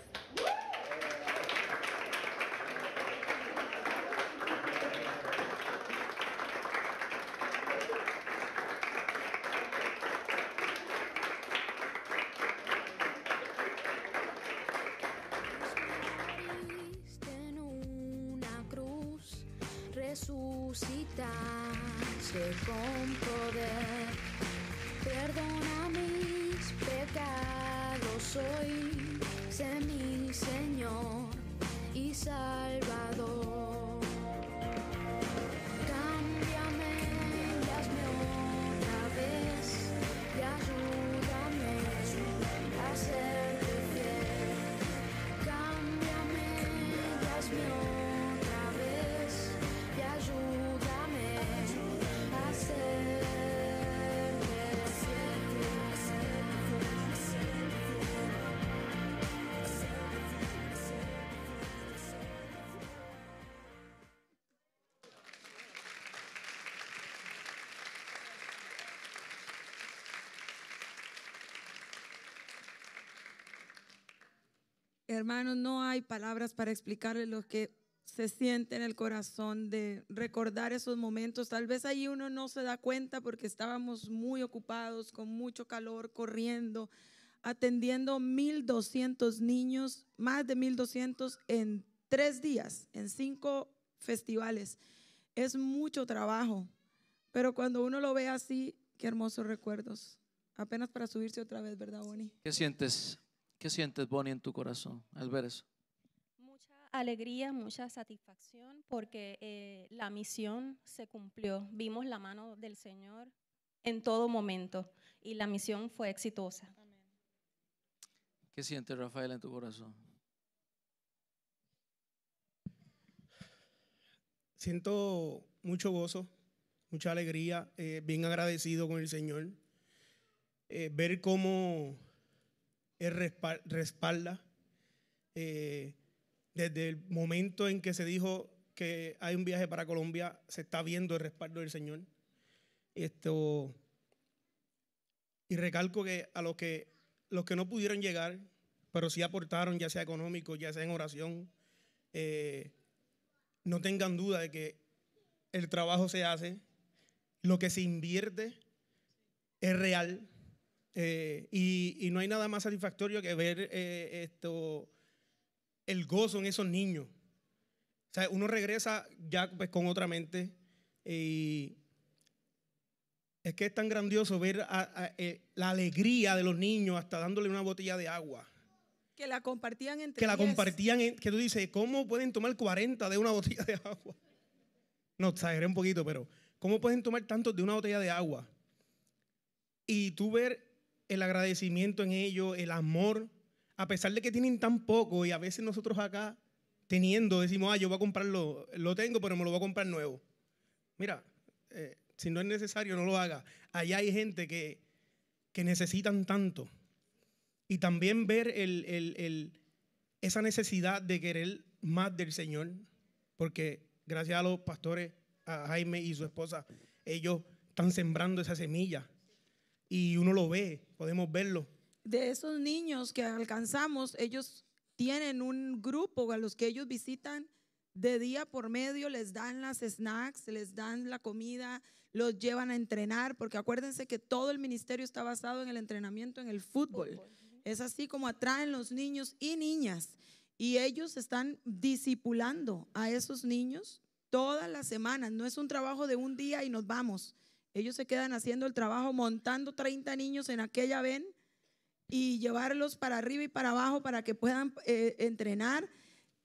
Speaker 2: Hermanos, no hay palabras para explicarles lo que se siente en el corazón de recordar esos momentos. Tal vez ahí uno no se da cuenta porque estábamos muy ocupados, con mucho calor, corriendo, atendiendo 1.200 niños, más de 1.200 en tres días, en cinco festivales. Es mucho trabajo, pero cuando uno lo ve así, qué hermosos recuerdos. Apenas para subirse otra vez, ¿verdad, Bonnie?
Speaker 1: ¿Qué sientes? ¿Qué sientes, Bonnie, en tu corazón al ver eso?
Speaker 3: alegría, mucha satisfacción porque eh, la misión se cumplió. Vimos la mano del Señor en todo momento y la misión fue exitosa.
Speaker 1: ¿Qué sientes, Rafael, en tu corazón?
Speaker 4: Siento mucho gozo, mucha alegría, eh, bien agradecido con el Señor. Eh, ver cómo Él respal- respalda. eh, desde el momento en que se dijo que hay un viaje para Colombia, se está viendo el respaldo del Señor. Esto, y recalco que a los que, los que no pudieron llegar, pero sí aportaron, ya sea económico, ya sea en oración, eh, no tengan duda de que el trabajo se hace, lo que se invierte es real eh, y, y no hay nada más satisfactorio que ver eh, esto, el gozo en esos niños. O sea, uno regresa ya pues, con otra mente y es que es tan grandioso ver a- a- eh, la alegría de los niños hasta dándole una botella de agua.
Speaker 2: Que la compartían entre
Speaker 4: Que la
Speaker 2: 10.
Speaker 4: compartían, en- que tú dices, ¿cómo pueden tomar 40 de una botella de agua? No, exageré un poquito, pero ¿cómo pueden tomar tantos de una botella de agua? Y tú ver el agradecimiento en ellos, el amor, a pesar de que tienen tan poco y a veces nosotros acá teniendo decimos, ah, yo voy a comprarlo, lo tengo, pero me lo voy a comprar nuevo. Mira, eh, si no es necesario, no lo haga. Allá hay gente que, que necesitan tanto. Y también ver el- el- el- esa necesidad de querer más del Señor, porque gracias a los pastores, a Jaime y su esposa, ellos están sembrando esa semilla. Y uno lo ve, podemos verlo.
Speaker 2: de esos niños que alcanzamos, ellos tienen un grupo a los que ellos visitan de día por medio, les dan las snacks, les dan la comida, los llevan a entrenar, porque acuérdense que todo el ministerio está basado en el entrenamiento en el fútbol. Es así como atraen los niños y niñas. Y ellos están discipulando a esos niños todas las semanas. No es un trabajo de un día y nos vamos. Ellos se quedan haciendo el trabajo montando 30 niños en aquella ven y llevarlos para arriba y para abajo para que puedan eh, entrenar.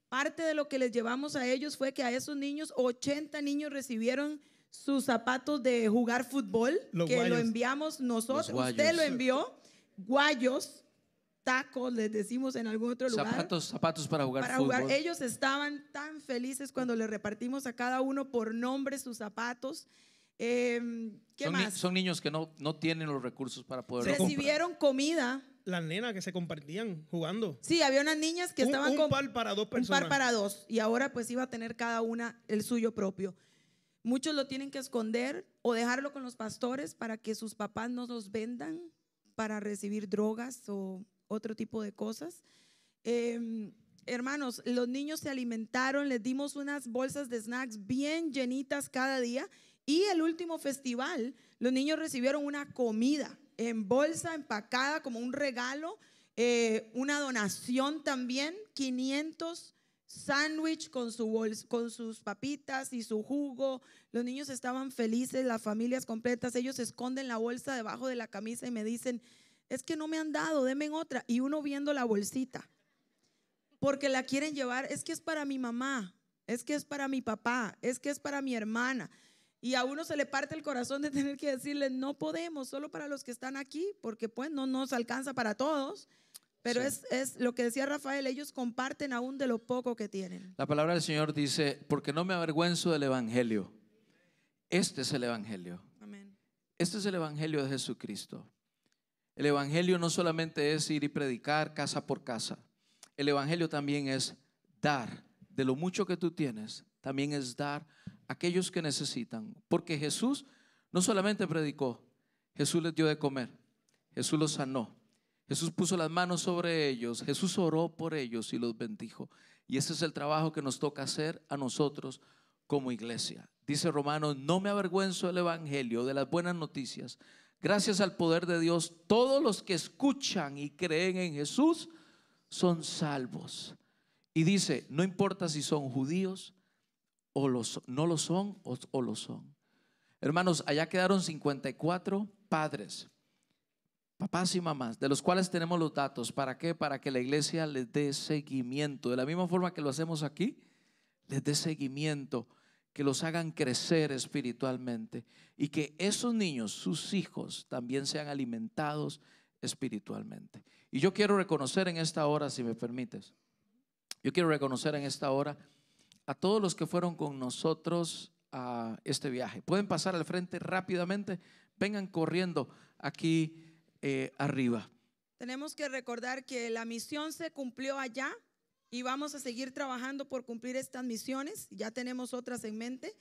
Speaker 2: Parte de lo que les llevamos a ellos fue que a esos niños, 80 niños recibieron sus zapatos de jugar fútbol,
Speaker 4: Los
Speaker 2: que lo enviamos nosotros. Usted lo envió, guayos, tacos, les decimos en algún otro lugar
Speaker 1: Zapatos, zapatos para jugar
Speaker 2: para
Speaker 1: fútbol.
Speaker 2: jugar. Ellos estaban tan felices cuando le repartimos a cada uno por nombre sus zapatos. Eh, ¿Qué
Speaker 1: son, ni-
Speaker 2: más?
Speaker 1: son niños que no, no tienen los recursos para poder
Speaker 2: Recibieron comida.
Speaker 4: Las nenas que se compartían jugando.
Speaker 2: Sí, había unas niñas que
Speaker 4: Un-
Speaker 2: estaban
Speaker 4: un
Speaker 2: con
Speaker 4: par para dos
Speaker 2: Un par
Speaker 4: personas.
Speaker 2: para dos. Y ahora pues iba a tener cada una el suyo propio. Muchos lo tienen que esconder o dejarlo con los pastores para que sus papás no los vendan para recibir drogas o otro tipo de cosas. Eh, hermanos, los niños se alimentaron, les dimos unas bolsas de snacks bien llenitas cada día. Y el último festival, los niños recibieron una comida en bolsa, empacada como un regalo, eh, una donación también, 500 sándwich con, sus papitas y su jugo. Los niños estaban felices, las familias completas. Ellos esconden la bolsa debajo de la camisa y me dicen, es que no me han dado, denme otra. Y uno viendo la bolsita, porque la quieren llevar, es que es para mi mamá, es que es para mi papá, es que es para mi hermana. Y a uno se le parte el corazón de tener que decirle, no podemos, solo para los que están aquí, porque pues no nos alcanza para todos. Pero
Speaker 1: Sí.
Speaker 2: es, es lo que decía Rafael, ellos comparten aún de lo poco que tienen.
Speaker 1: La palabra del Señor dice, porque no me avergüenzo del Evangelio. Este es el Evangelio.
Speaker 2: Amén.
Speaker 1: Este es el Evangelio de Jesucristo. El Evangelio no solamente es ir y predicar casa por casa. El Evangelio también es dar de lo mucho que tú tienes. También es dar aquellos que necesitan. Porque Jesús no solamente predicó, Jesús les dio de comer. Jesús los sanó. Jesús puso las manos sobre ellos, Jesús oró por ellos y los bendijo. Y ese es el trabajo que nos toca hacer a nosotros como iglesia. Dice Romanos, no me avergüenzo del Evangelio, de las buenas noticias. Gracias al poder de Dios, todos los que escuchan y creen en Jesús son salvos. Y dice, no importa si son judíos o los, no lo son o, o lo son. Hermanos, allá quedaron 54 padres, papás y mamás, de los cuales tenemos los datos. ¿Para qué? Para que la iglesia les dé seguimiento. De la misma forma que lo hacemos aquí, les dé seguimiento, que los hagan crecer espiritualmente y que esos niños, sus hijos, también sean alimentados espiritualmente. Y yo quiero reconocer en esta hora, si me permites, yo quiero reconocer en esta hora a todos los que fueron con nosotros a este viaje. Pueden pasar al frente rápidamente, vengan corriendo aquí eh, arriba.
Speaker 2: Tenemos que recordar que la misión se cumplió allá y vamos a seguir trabajando por cumplir estas misiones. Ya tenemos otras en mente.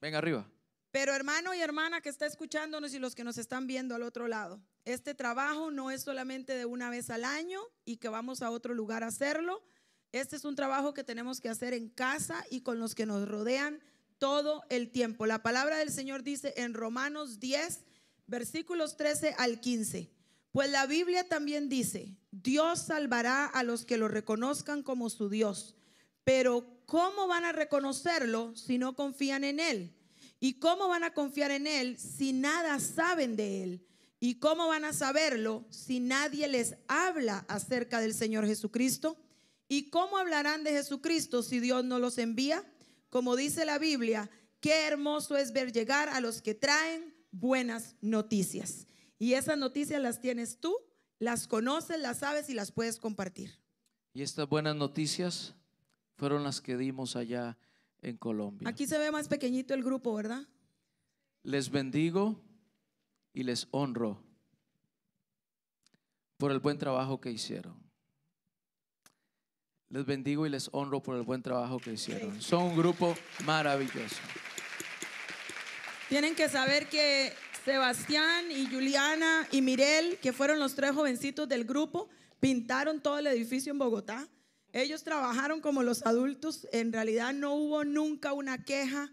Speaker 1: Ven arriba.
Speaker 2: Pero hermano y hermana que está escuchándonos y los que nos están viendo al otro lado, este trabajo no es solamente de una vez al año y que vamos a otro lugar a hacerlo. Este es un trabajo que tenemos que hacer en casa y con los que nos rodean todo el tiempo. La palabra del Señor dice en Romanos 10, versículos 13 al 15. Pues la Biblia también dice, Dios salvará a los que lo reconozcan como su Dios. Pero ¿cómo van a reconocerlo si no confían en Él? ¿Y cómo van a confiar en Él si nada saben de Él? ¿Y cómo van a saberlo si nadie les habla acerca del Señor Jesucristo? ¿Y cómo hablarán de Jesucristo si Dios no los envía? Como dice la Biblia, qué hermoso es ver llegar a los que traen buenas noticias. Y esas noticias las tienes tú, las conoces, las sabes y las puedes compartir.
Speaker 1: Y estas buenas noticias fueron las que dimos allá en Colombia.
Speaker 2: Aquí se ve más pequeñito el grupo, ¿verdad?
Speaker 1: Les bendigo y les honro por el buen trabajo que hicieron. Les bendigo y les honro por el buen trabajo que hicieron. Son un grupo maravilloso.
Speaker 2: Tienen que saber que Sebastián y Juliana y Mirel, que fueron los tres jovencitos del grupo, pintaron todo el edificio en Bogotá. Ellos trabajaron como los adultos. En realidad no hubo nunca una queja.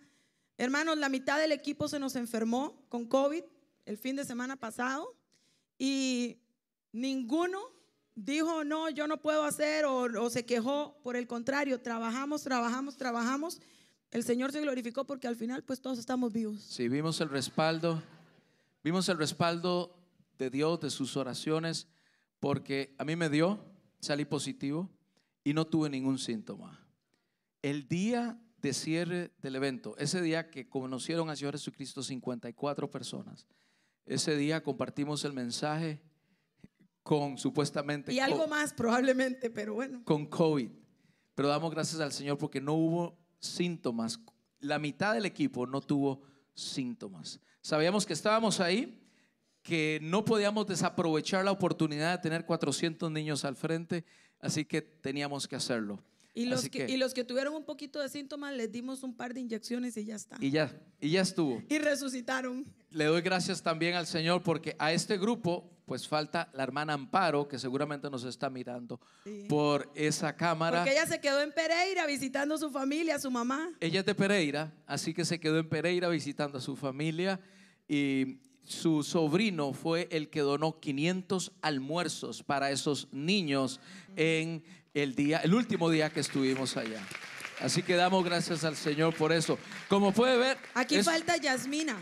Speaker 2: Hermanos, la mitad del equipo se nos enfermó con COVID el fin de semana pasado y ninguno dijo, no, yo no puedo hacer o, se quejó. Por el contrario, trabajamos, trabajamos, trabajamos. El Señor se glorificó porque al final pues todos estamos vivos.
Speaker 1: Sí, vimos el respaldo, vimos el respaldo de Dios, de sus oraciones, porque a mí me dio, salí positivo y no tuve ningún síntoma. El día de cierre del evento, ese día que conocieron al Señor Jesucristo 54 personas, ese día compartimos el mensaje con supuestamente
Speaker 2: Y algo más probablemente, pero bueno.
Speaker 1: con COVID. Pero damos gracias al Señor porque no hubo síntomas. La mitad del equipo no tuvo síntomas. Sabíamos que estábamos ahí, que no podíamos desaprovechar la oportunidad de tener 400 niños al frente, así que teníamos que hacerlo.
Speaker 2: Y los que,
Speaker 1: que-
Speaker 2: y los que tuvieron un poquito de síntomas les dimos un par de inyecciones y ya está.
Speaker 1: Y ya, y ya estuvo.
Speaker 2: Y resucitaron.
Speaker 1: Le doy gracias también al Señor porque a este grupo pues falta la hermana Amparo que seguramente nos está mirando
Speaker 2: Sí.
Speaker 1: por esa cámara.
Speaker 2: Porque ella se quedó en Pereira visitando a su familia, a su mamá.
Speaker 1: Ella es de Pereira, así que se quedó en Pereira visitando a su familia y su sobrino fue el que donó 500 almuerzos para esos niños en el día, el último día que estuvimos allá. Así que damos gracias al Señor por eso. Como puede ver,
Speaker 2: Aquí
Speaker 1: es
Speaker 2: falta Yasmina,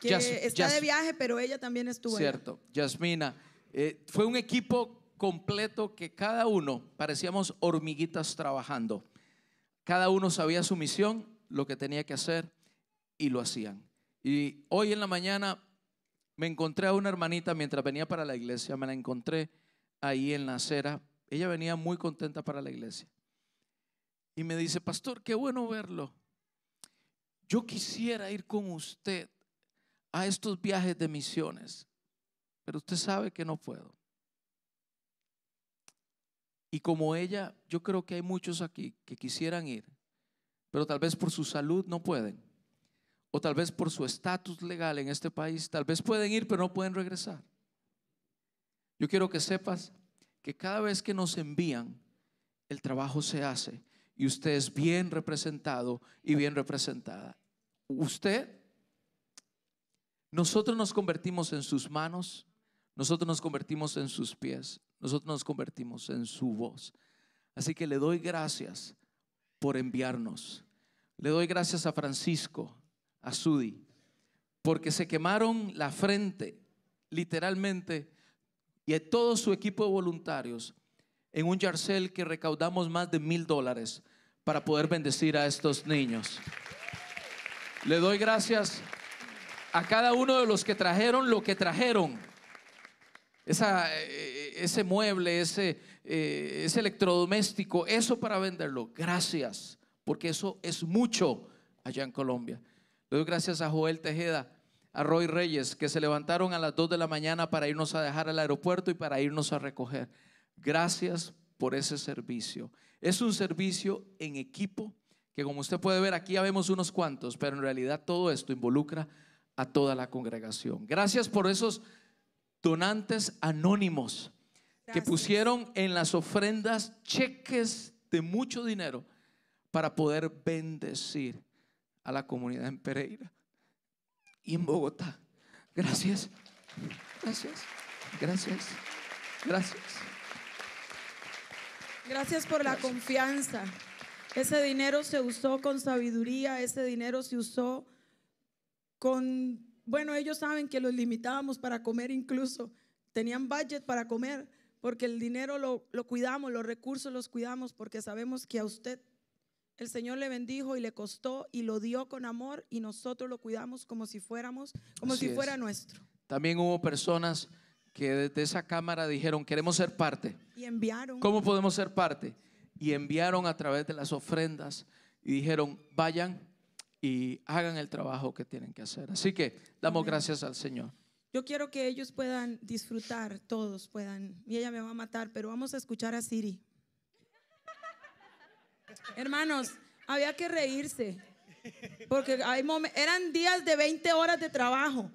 Speaker 2: que
Speaker 1: Yas-
Speaker 2: está de viaje, pero ella también estuvo allá.
Speaker 1: cierto, Yasmina. eh, fue un equipo completo que cada uno parecíamos hormiguitas trabajando. Cada uno sabía su misión, lo que tenía que hacer y lo hacían. Y hoy en la mañana me encontré a una hermanita mientras venía para la iglesia, me la encontré ahí en la acera. Ella venía muy contenta para la iglesia. Y me dice, pastor, qué bueno verlo. Yo quisiera ir con usted a estos viajes de misiones, pero usted sabe que no puedo. Y como ella, yo creo que hay muchos aquí que quisieran ir, pero tal vez por su salud no pueden. O tal vez por su estatus legal en este país, tal vez pueden ir, pero no pueden regresar. Yo quiero que sepas que cada vez que nos envían, el trabajo se hace y usted es bien representado y bien representada. Usted, nosotros nos convertimos en sus manos, nosotros nos convertimos en sus pies, nosotros nos convertimos en su voz. Así que le doy gracias por enviarnos. Le doy gracias a Francisco, a Sudi, porque se quemaron la frente, literalmente, y a todo su equipo de voluntarios en un yarcel que recaudamos más de mil dólares para poder bendecir a estos niños. Le doy gracias a cada uno de los que trajeron lo que trajeron. Eh, ese mueble, ese, eh, ese electrodoméstico, eso para venderlo. Gracias, porque eso es mucho allá en Colombia. Le doy gracias a Joel Tejeda, a Roy Reyes, que se levantaron a las 2 de la mañana para irnos a dejar al aeropuerto y para irnos a recoger. Gracias por ese servicio. Es un servicio en equipo que como usted puede ver aquí ya vemos unos cuantos, pero en realidad todo esto involucra a toda la congregación. Gracias por esos donantes anónimos que pusieron en las ofrendas cheques de mucho dinero para poder bendecir a la comunidad en Pereira y en Bogotá. Gracias, gracias, gracias, gracias.
Speaker 2: Gracias por la confianza. Ese dinero se usó con sabiduría, ese dinero se usó con, bueno, ellos saben que los limitábamos para comer incluso. Tenían budget para comer, porque el dinero lo, lo cuidamos, los recursos los cuidamos, porque sabemos que a usted el Señor le bendijo y le costó y lo dio con amor y nosotros lo cuidamos como si fuéramos, como
Speaker 1: Así
Speaker 2: si
Speaker 1: es.
Speaker 2: fuera nuestro.
Speaker 1: También hubo personas que desde esa cámara dijeron, queremos ser parte.
Speaker 2: Y enviaron.
Speaker 1: ¿Cómo podemos ser parte? Y enviaron a través de las ofrendas y dijeron, vayan y hagan el trabajo que tienen que hacer. Así que damos
Speaker 2: Amén.
Speaker 1: gracias al Señor.
Speaker 2: Yo quiero que ellos puedan disfrutar, todos puedan. Y ella me va a matar, pero vamos a escuchar a Siri. Hermanos, había que reírse. Porque hay momen- eran días de 20 horas de trabajo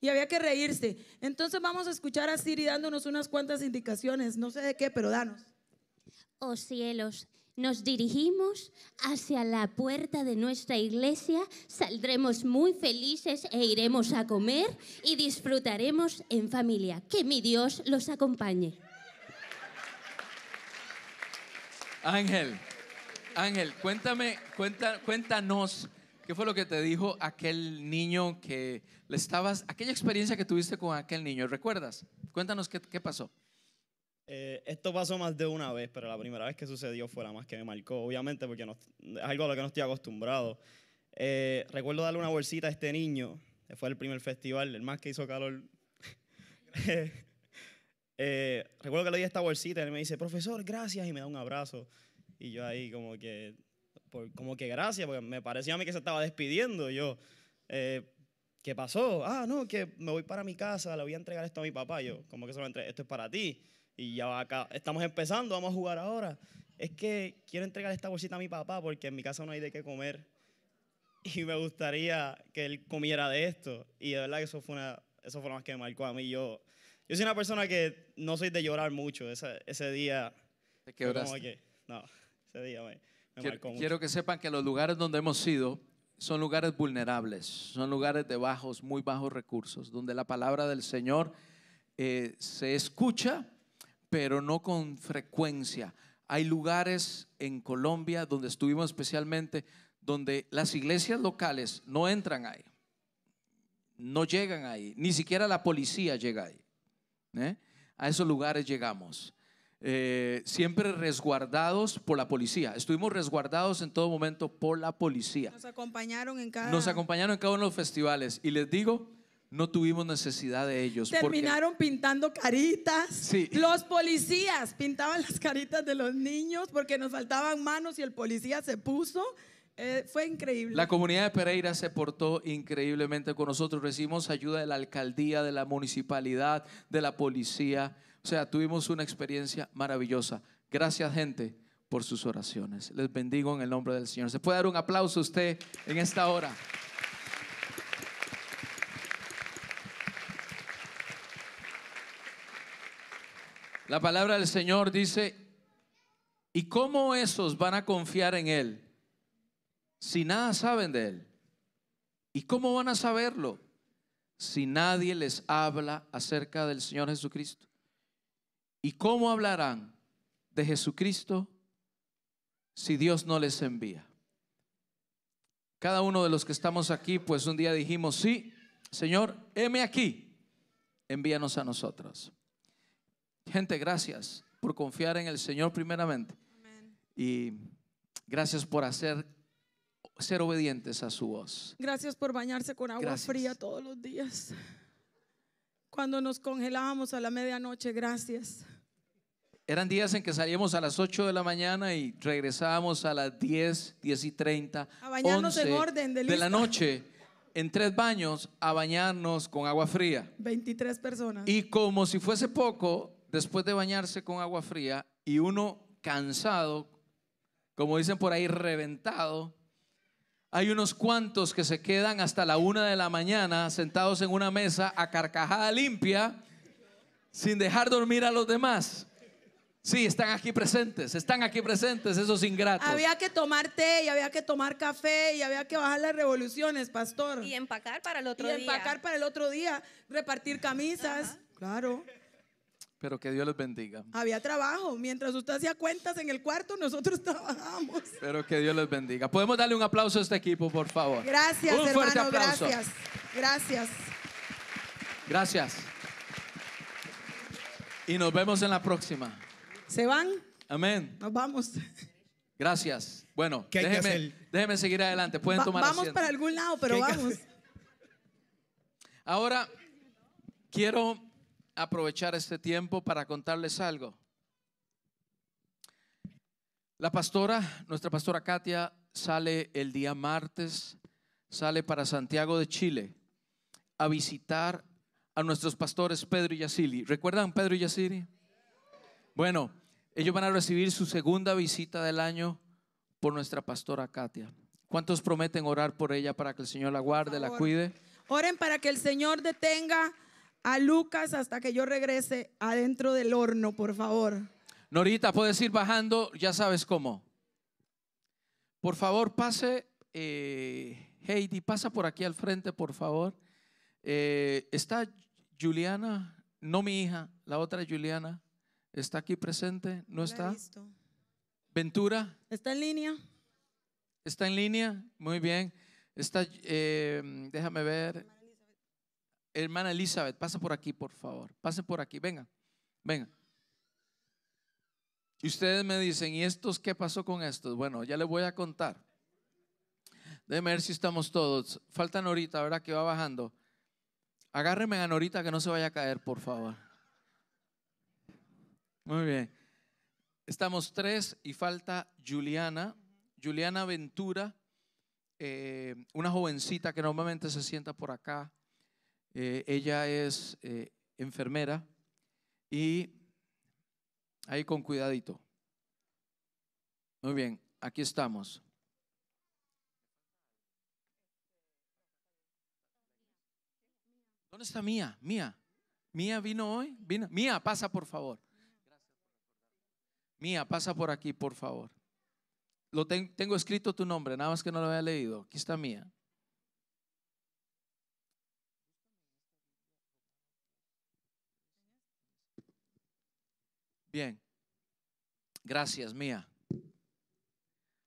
Speaker 2: y había que reírse. Entonces vamos a escuchar a Siri dándonos unas cuantas indicaciones. No sé de qué, pero danos.
Speaker 17: Oh cielos, nos dirigimos hacia la puerta de nuestra iglesia, saldremos muy felices e iremos a comer y disfrutaremos en familia. Que mi Dios los acompañe.
Speaker 1: Ángel, Ángel, cuéntame, cuenta, cuéntanos qué fue lo que te dijo aquel niño que le estabas, aquella experiencia que tuviste con aquel niño, ¿recuerdas? Cuéntanos qué, pasó.
Speaker 18: Eh, esto pasó más de una vez, pero la primera vez que sucedió fue la más que me marcó, obviamente, porque es algo a lo que no estoy acostumbrado. Eh, recuerdo darle una bolsita a este niño, fue el primer festival, el más que hizo calor. Eh, recuerdo que le di esta bolsita y él me dice, profesor, gracias, y me da un abrazo. Y yo ahí como que, por- como que gracias, porque me parecía a mí que se estaba despidiendo. Y yo, eh, ¿qué pasó? Ah, no, que me voy para mi casa, le voy a entregar esto a mi papá. Yo, como que se lo entregué, esto es para ti. Y ya va acá, estamos empezando, vamos a jugar ahora. Es que quiero entregar esta bolsita a mi papá porque en mi casa no hay de qué comer. Y me gustaría que él comiera de esto. Y de verdad que eso fue, una, eso fue lo más que me marcó a mí. Yo, yo soy una persona que no soy de llorar mucho. Ese, ese día...
Speaker 1: Te
Speaker 18: fue como
Speaker 1: quebraste.
Speaker 18: que- no, ese día me, me
Speaker 1: Quiero,
Speaker 18: marcó mucho.
Speaker 1: quiero que sepan que los lugares donde hemos ido son lugares vulnerables, son lugares de bajos, muy bajos recursos, donde la palabra del Señor eh, se escucha, pero no con frecuencia. Hay lugares en Colombia donde estuvimos especialmente, donde las iglesias locales no entran ahí, no llegan ahí, ni siquiera la policía llega ahí. ¿eh? A esos lugares llegamos. Eh, siempre resguardados por la policía. Estuvimos resguardados en todo momento por la policía.
Speaker 2: Nos acompañaron en cada...
Speaker 1: Nos acompañaron en cada uno de los festivales y les digo, no tuvimos necesidad de ellos. porque-
Speaker 2: Terminaron pintando caritas.
Speaker 1: Sí.
Speaker 2: Los policías pintaban las caritas de los niños porque nos faltaban manos y el policía se puso. Eh, fue increíble.
Speaker 1: La comunidad de Pereira se portó increíblemente con nosotros. Recibimos ayuda de la alcaldía, de la municipalidad, de la policía. O sea, tuvimos una experiencia maravillosa. Gracias, gente, por sus oraciones. Les bendigo en el nombre del Señor. ¿Se puede dar un aplauso a usted en esta hora? La palabra del Señor dice, ¿y cómo esos van a confiar en Él si nada saben de Él? ¿Y cómo van a saberlo si nadie les habla acerca del Señor Jesucristo? ¿Y cómo hablarán de Jesucristo si Dios no les envía? Cada uno de los que estamos aquí, pues un día dijimos, sí, Señor, heme aquí, envíanos a nosotros. Gente, gracias por confiar en el Señor primeramente. Y gracias por hacer ser obedientes a su voz.
Speaker 2: Gracias por bañarse con agua
Speaker 1: Gracias.
Speaker 2: fría todos los días. Cuando nos congelábamos a la medianoche, gracias.
Speaker 1: Eran días en que salíamos a las 8 de la mañana y regresábamos a las 10, 10 y 30,
Speaker 2: A bañarnos en
Speaker 1: 11
Speaker 2: orden de
Speaker 1: de la noche en tres baños a bañarnos con agua fría.
Speaker 2: 23 personas.
Speaker 1: Y como si fuese poco, después de bañarse con agua fría y uno cansado, como dicen por ahí, reventado, hay unos cuantos que se quedan hasta la una de la mañana sentados en una mesa a carcajada limpia sin dejar dormir a los demás. Sí, están aquí presentes, están aquí presentes esos ingratos.
Speaker 2: Había que tomar té y había que tomar café y había que bajar las revoluciones, pastor.
Speaker 3: Y empacar para el otro
Speaker 2: Y
Speaker 3: día.
Speaker 2: empacar para el otro día, repartir camisas. Claro,
Speaker 1: Pero que Dios les bendiga.
Speaker 2: había trabajo. Mientras usted hacía cuentas en el cuarto, nosotros trabajábamos.
Speaker 1: Pero que Dios les bendiga. Podemos darle un aplauso a este equipo, por favor.
Speaker 2: Gracias,
Speaker 1: Un fuerte
Speaker 2: hermano,
Speaker 1: aplauso.
Speaker 2: gracias. Gracias.
Speaker 1: Gracias. Y nos vemos en la próxima.
Speaker 2: ¿Se van?
Speaker 1: Amén.
Speaker 2: Nos vamos.
Speaker 1: Gracias. Bueno,
Speaker 4: ¿Qué hay que
Speaker 1: déjeme, déjeme seguir adelante. Pueden
Speaker 2: Va-
Speaker 1: tomar
Speaker 2: vamos
Speaker 1: asiento.
Speaker 2: para algún lado, pero
Speaker 4: ¿Qué hay que
Speaker 2: vamos.
Speaker 1: Ahora quiero aprovechar este tiempo para contarles algo. La pastora, nuestra pastora Katia, sale el día martes, sale para Santiago de Chile a visitar a nuestros pastores Pedro y Yacili. ¿Recuerdan Pedro y Yacili? Bueno, ellos van a recibir su segunda visita del año por nuestra pastora Katia. ¿Cuántos prometen orar por ella para que el Señor la guarde, la cuide?
Speaker 2: Oren para que el Señor detenga a Lucas hasta que yo regrese adentro del horno, por favor.
Speaker 1: Norita, puedes ir bajando, ya sabes cómo. Por favor, pase, eh, Heidi, pasa por aquí al frente, por favor. Eh, está Juliana, no mi hija, la otra Juliana, está aquí presente, ¿no está? Ventura,
Speaker 2: ¿Está en línea?
Speaker 1: ¿está en línea? Muy bien. Está, eh, déjame ver. Hermana Elizabeth, pasa por aquí, por favor. Pase por aquí, venga, venga. Y ustedes me dicen, ¿y estos qué pasó con estos? Bueno, ya les voy a contar. Déjenme ver si estamos todos. Falta Norita, ¿verdad? Que va bajando. Agárrenme a Norita que no se vaya a caer, por favor. Muy bien. Estamos tres y falta Juliana. Juliana Ventura, eh, una jovencita que normalmente se sienta por acá. Eh, ella es eh, enfermera y ahí con cuidadito. Muy bien, aquí estamos. ¿Dónde está Mía? Mía. Mía vino hoy. Vino. Mía, pasa por favor. Mía, pasa por aquí, por favor. Lo ten- tengo escrito tu nombre, nada más que no lo había leído. Aquí está Mía. Bien. Gracias, Mía.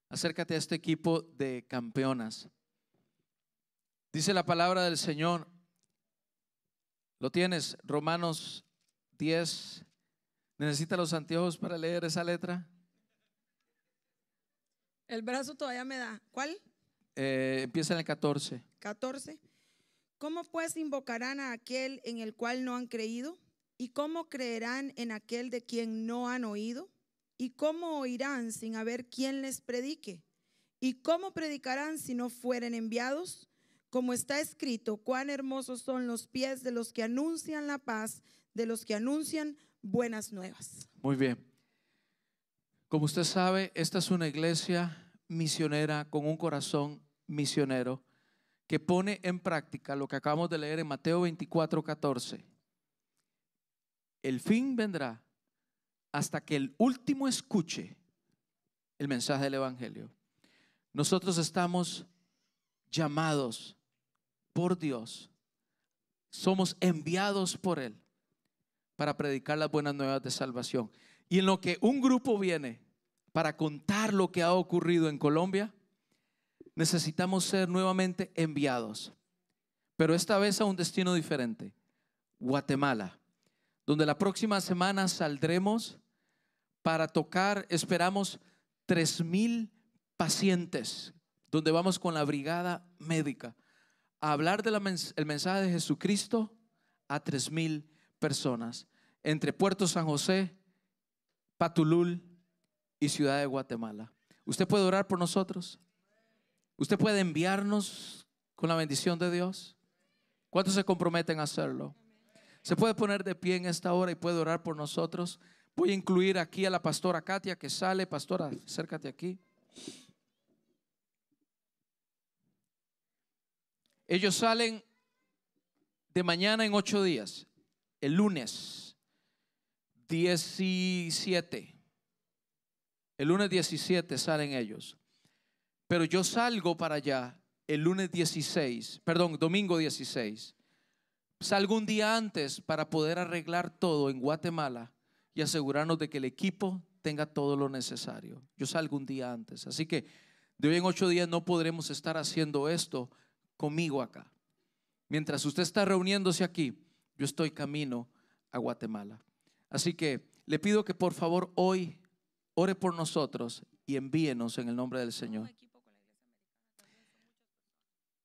Speaker 1: Acércate a este equipo de campeonas. Dice la palabra del Señor. Lo tienes, Romanos 10. ¿Necesita los anteojos para leer esa letra?
Speaker 2: El brazo todavía me da. ¿Cuál?
Speaker 1: Eh, empieza en el 14.
Speaker 2: 14. ¿Cómo pues invocarán a aquel en el cual no han creído? ¿Y cómo creerán en aquel de quien no han oído? ¿Y cómo oirán sin haber quien les predique? ¿Y cómo predicarán si no fueren enviados? Como está escrito, cuán hermosos son los pies de los que anuncian la paz, de los que anuncian buenas nuevas.
Speaker 1: Muy bien. Como usted sabe, esta es una iglesia misionera con un corazón misionero que pone en práctica lo que acabamos de leer en Mateo 24, 14. El fin vendrá hasta que el último escuche el mensaje del Evangelio. Nosotros estamos llamados por Dios, somos enviados por Él para predicar las buenas nuevas de salvación. Y en lo que un grupo viene para contar lo que ha ocurrido en Colombia, necesitamos ser nuevamente enviados, pero esta vez a un destino diferente, Guatemala, donde la próxima semana saldremos para tocar, esperamos, tres mil pacientes, donde vamos con la brigada médica a hablar del mensaje de Jesucristo a tres mil personas, entre Puerto San José, Patulul y Ciudad de Guatemala. ¿Usted puede orar por nosotros? ¿Usted puede enviarnos con la bendición de Dios? ¿Cuántos se comprometen a hacerlo? Se puede poner de pie en esta hora y puede orar por nosotros. Voy a incluir aquí a la pastora Katia que sale. Pastora, acércate aquí. Ellos salen de mañana en ocho días, el lunes 17. El lunes 17 salen ellos. Pero yo salgo para allá el lunes 16, perdón, domingo 16. Salgo un día antes para poder arreglar todo en Guatemala y asegurarnos de que el equipo tenga todo lo necesario. Yo salgo un día antes. Así que de hoy en ocho días no podremos estar haciendo esto conmigo acá. Mientras usted está reuniéndose aquí, yo estoy camino a Guatemala. Así que le pido que por favor hoy ore por nosotros y envíenos en el nombre del Señor.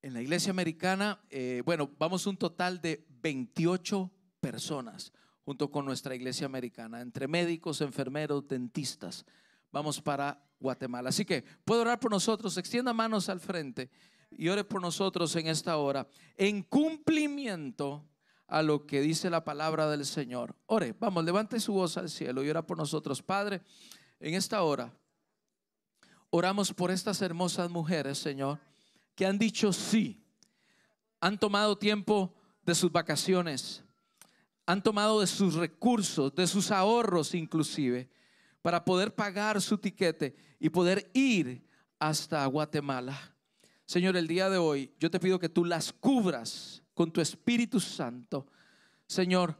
Speaker 1: En la iglesia americana, eh, bueno, vamos un total de 28 personas junto con nuestra iglesia americana, entre médicos, enfermeros, dentistas. Vamos para Guatemala. Así que puede orar por nosotros, extienda manos al frente y ore por nosotros en esta hora, en cumplimiento a lo que dice la palabra del Señor. Ore, vamos, levante su voz al cielo y ora por nosotros. Padre, en esta hora, oramos por estas hermosas mujeres, Señor, que han dicho sí, han tomado tiempo de sus vacaciones, han tomado de sus recursos, de sus ahorros inclusive, para poder pagar su tiquete y poder ir hasta Guatemala. Señor, el día de hoy yo te pido que tú las cubras con tu Espíritu Santo. Señor,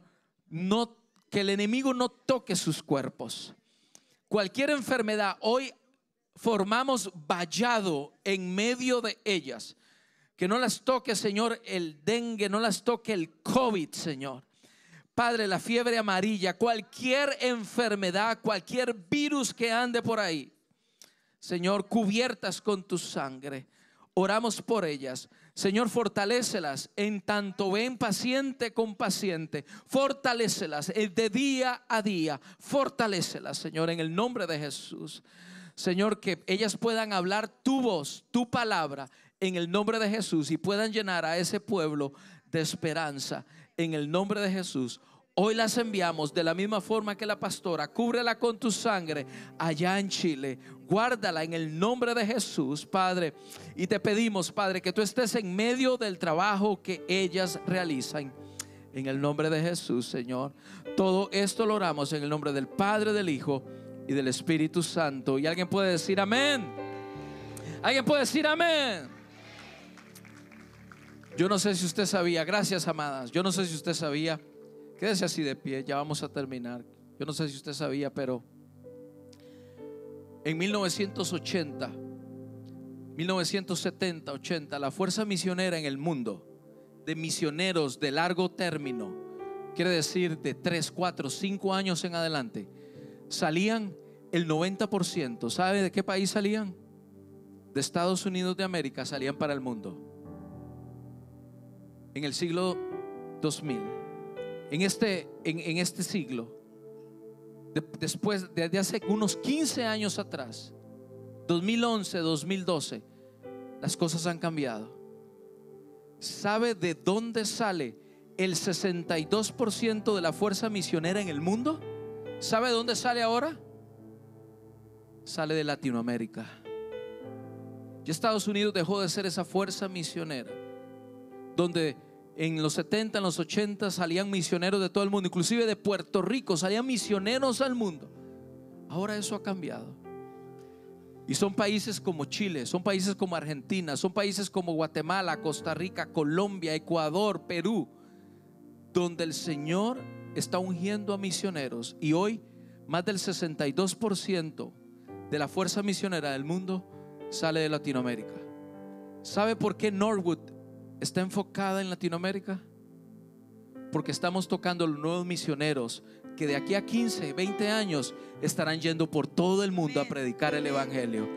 Speaker 1: no que el enemigo no toque sus cuerpos. Cualquier enfermedad hoy formamos vallado en medio de ellas. Que no las toque, Señor, el dengue, no las toque el COVID, Señor. Padre, la fiebre amarilla, cualquier enfermedad, cualquier virus que ande por ahí. Señor, cubiertas con tu sangre. Oramos por ellas. Señor, fortalécelas en tanto ven paciente con paciente. Fortalécelas de día a día. Fortalécelas, Señor, en el nombre de Jesús. Señor, que ellas puedan hablar tu voz, tu palabra, en el nombre de Jesús y puedan llenar a ese pueblo de esperanza. En el nombre de Jesús. Hoy las enviamos de la misma forma que la pastora. Cúbrela con tu sangre allá en Chile. Guárdala en el nombre de Jesús, Padre. Y te pedimos, Padre, que tú estés en medio del trabajo que ellas realizan. En el nombre de Jesús, Señor. Todo esto lo oramos en el nombre del Padre, del Hijo y del Espíritu Santo. Y alguien puede decir amén. Alguien puede decir amén. Yo no sé si usted sabía, gracias amadas, yo no sé si usted sabía, quédese así de pie, ya vamos a terminar. Yo no sé si usted sabía, pero en 1980, 1970, 80, la fuerza misionera en el mundo de misioneros de largo término, quiere decir de 3, 4, 5 años en adelante, salían el 90%. ¿Sabe de qué país salían? De Estados Unidos de América salían para el mundo. En el siglo 2000. En este, en, este siglo. de- después, desde hace unos 15 años atrás. 2011, 2012. Las cosas han cambiado. ¿Sabe de dónde sale el 62% de la fuerza misionera en el mundo? ¿Sabe de dónde sale ahora? Sale de Latinoamérica. Ya Estados Unidos dejó de ser esa fuerza misionera, donde en los 70, en los 80 salían misioneros de todo el mundo, inclusive de Puerto Rico salían misioneros al mundo. Ahora eso ha cambiado. Y son países como Chile, son países como Argentina, son países como Guatemala, Costa Rica, Colombia, Ecuador, Perú, donde el Señor está ungiendo a misioneros. Y hoy más del 62% de la fuerza misionera del mundo sale de Latinoamérica. ¿Sabe por qué Norwood está enfocada en Latinoamérica? Porque estamos tocando los nuevos misioneros que de aquí a 15, 20 años estarán yendo por todo el mundo a predicar el Evangelio.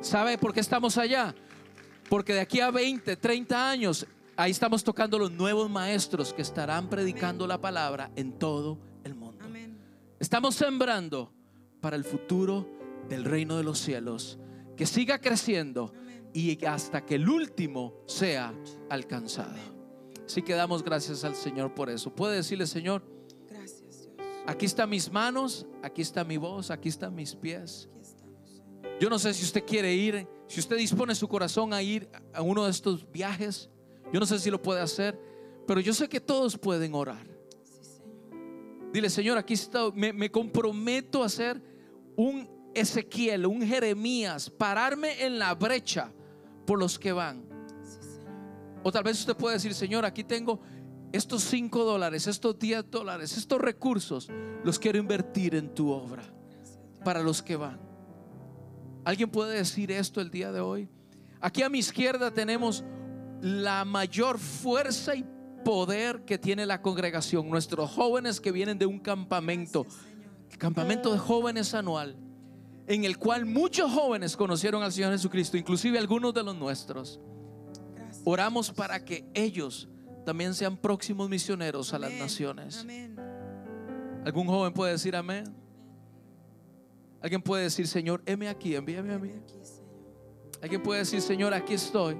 Speaker 1: ¿Sabe por qué estamos allá? Porque de aquí a 20, 30 años, ahí estamos tocando los nuevos maestros que estarán predicando la palabra en todo el mundo. Estamos sembrando para el futuro del reino de los cielos, que siga creciendo y hasta que el último sea alcanzado. Así que damos gracias al Señor por eso. Puede decirle, Señor,
Speaker 2: Gracias, Dios.
Speaker 1: Aquí están mis manos, aquí está mi voz, aquí están mis pies. Yo no sé si usted quiere ir, si usted dispone su corazón a ir a uno de estos viajes. Yo no sé si lo puede hacer, pero yo sé que todos pueden orar. Dile, Señor, aquí está, me, me comprometo a ser un Ezequiel, un Jeremías, pararme en la brecha por los que van. O tal vez usted puede decir, Señor, aquí tengo estos 5 dólares, estos 10 dólares, estos recursos, los quiero invertir en tu obra para los que van. ¿Alguien puede decir esto el día de hoy? Aquí a mi izquierda tenemos la mayor fuerza y poder que tiene la congregación. Nuestros jóvenes que vienen de un campamento, campamento de jóvenes anual, en el cual muchos jóvenes conocieron al Señor Jesucristo, inclusive algunos de los nuestros. Oramos para que ellos también sean próximos misioneros a las naciones. ¿Algún joven puede decir amén? ¿Alguien puede decir, Señor, heme aquí, envíame a mí? ¿Alguien puede decir, Señor, aquí estoy?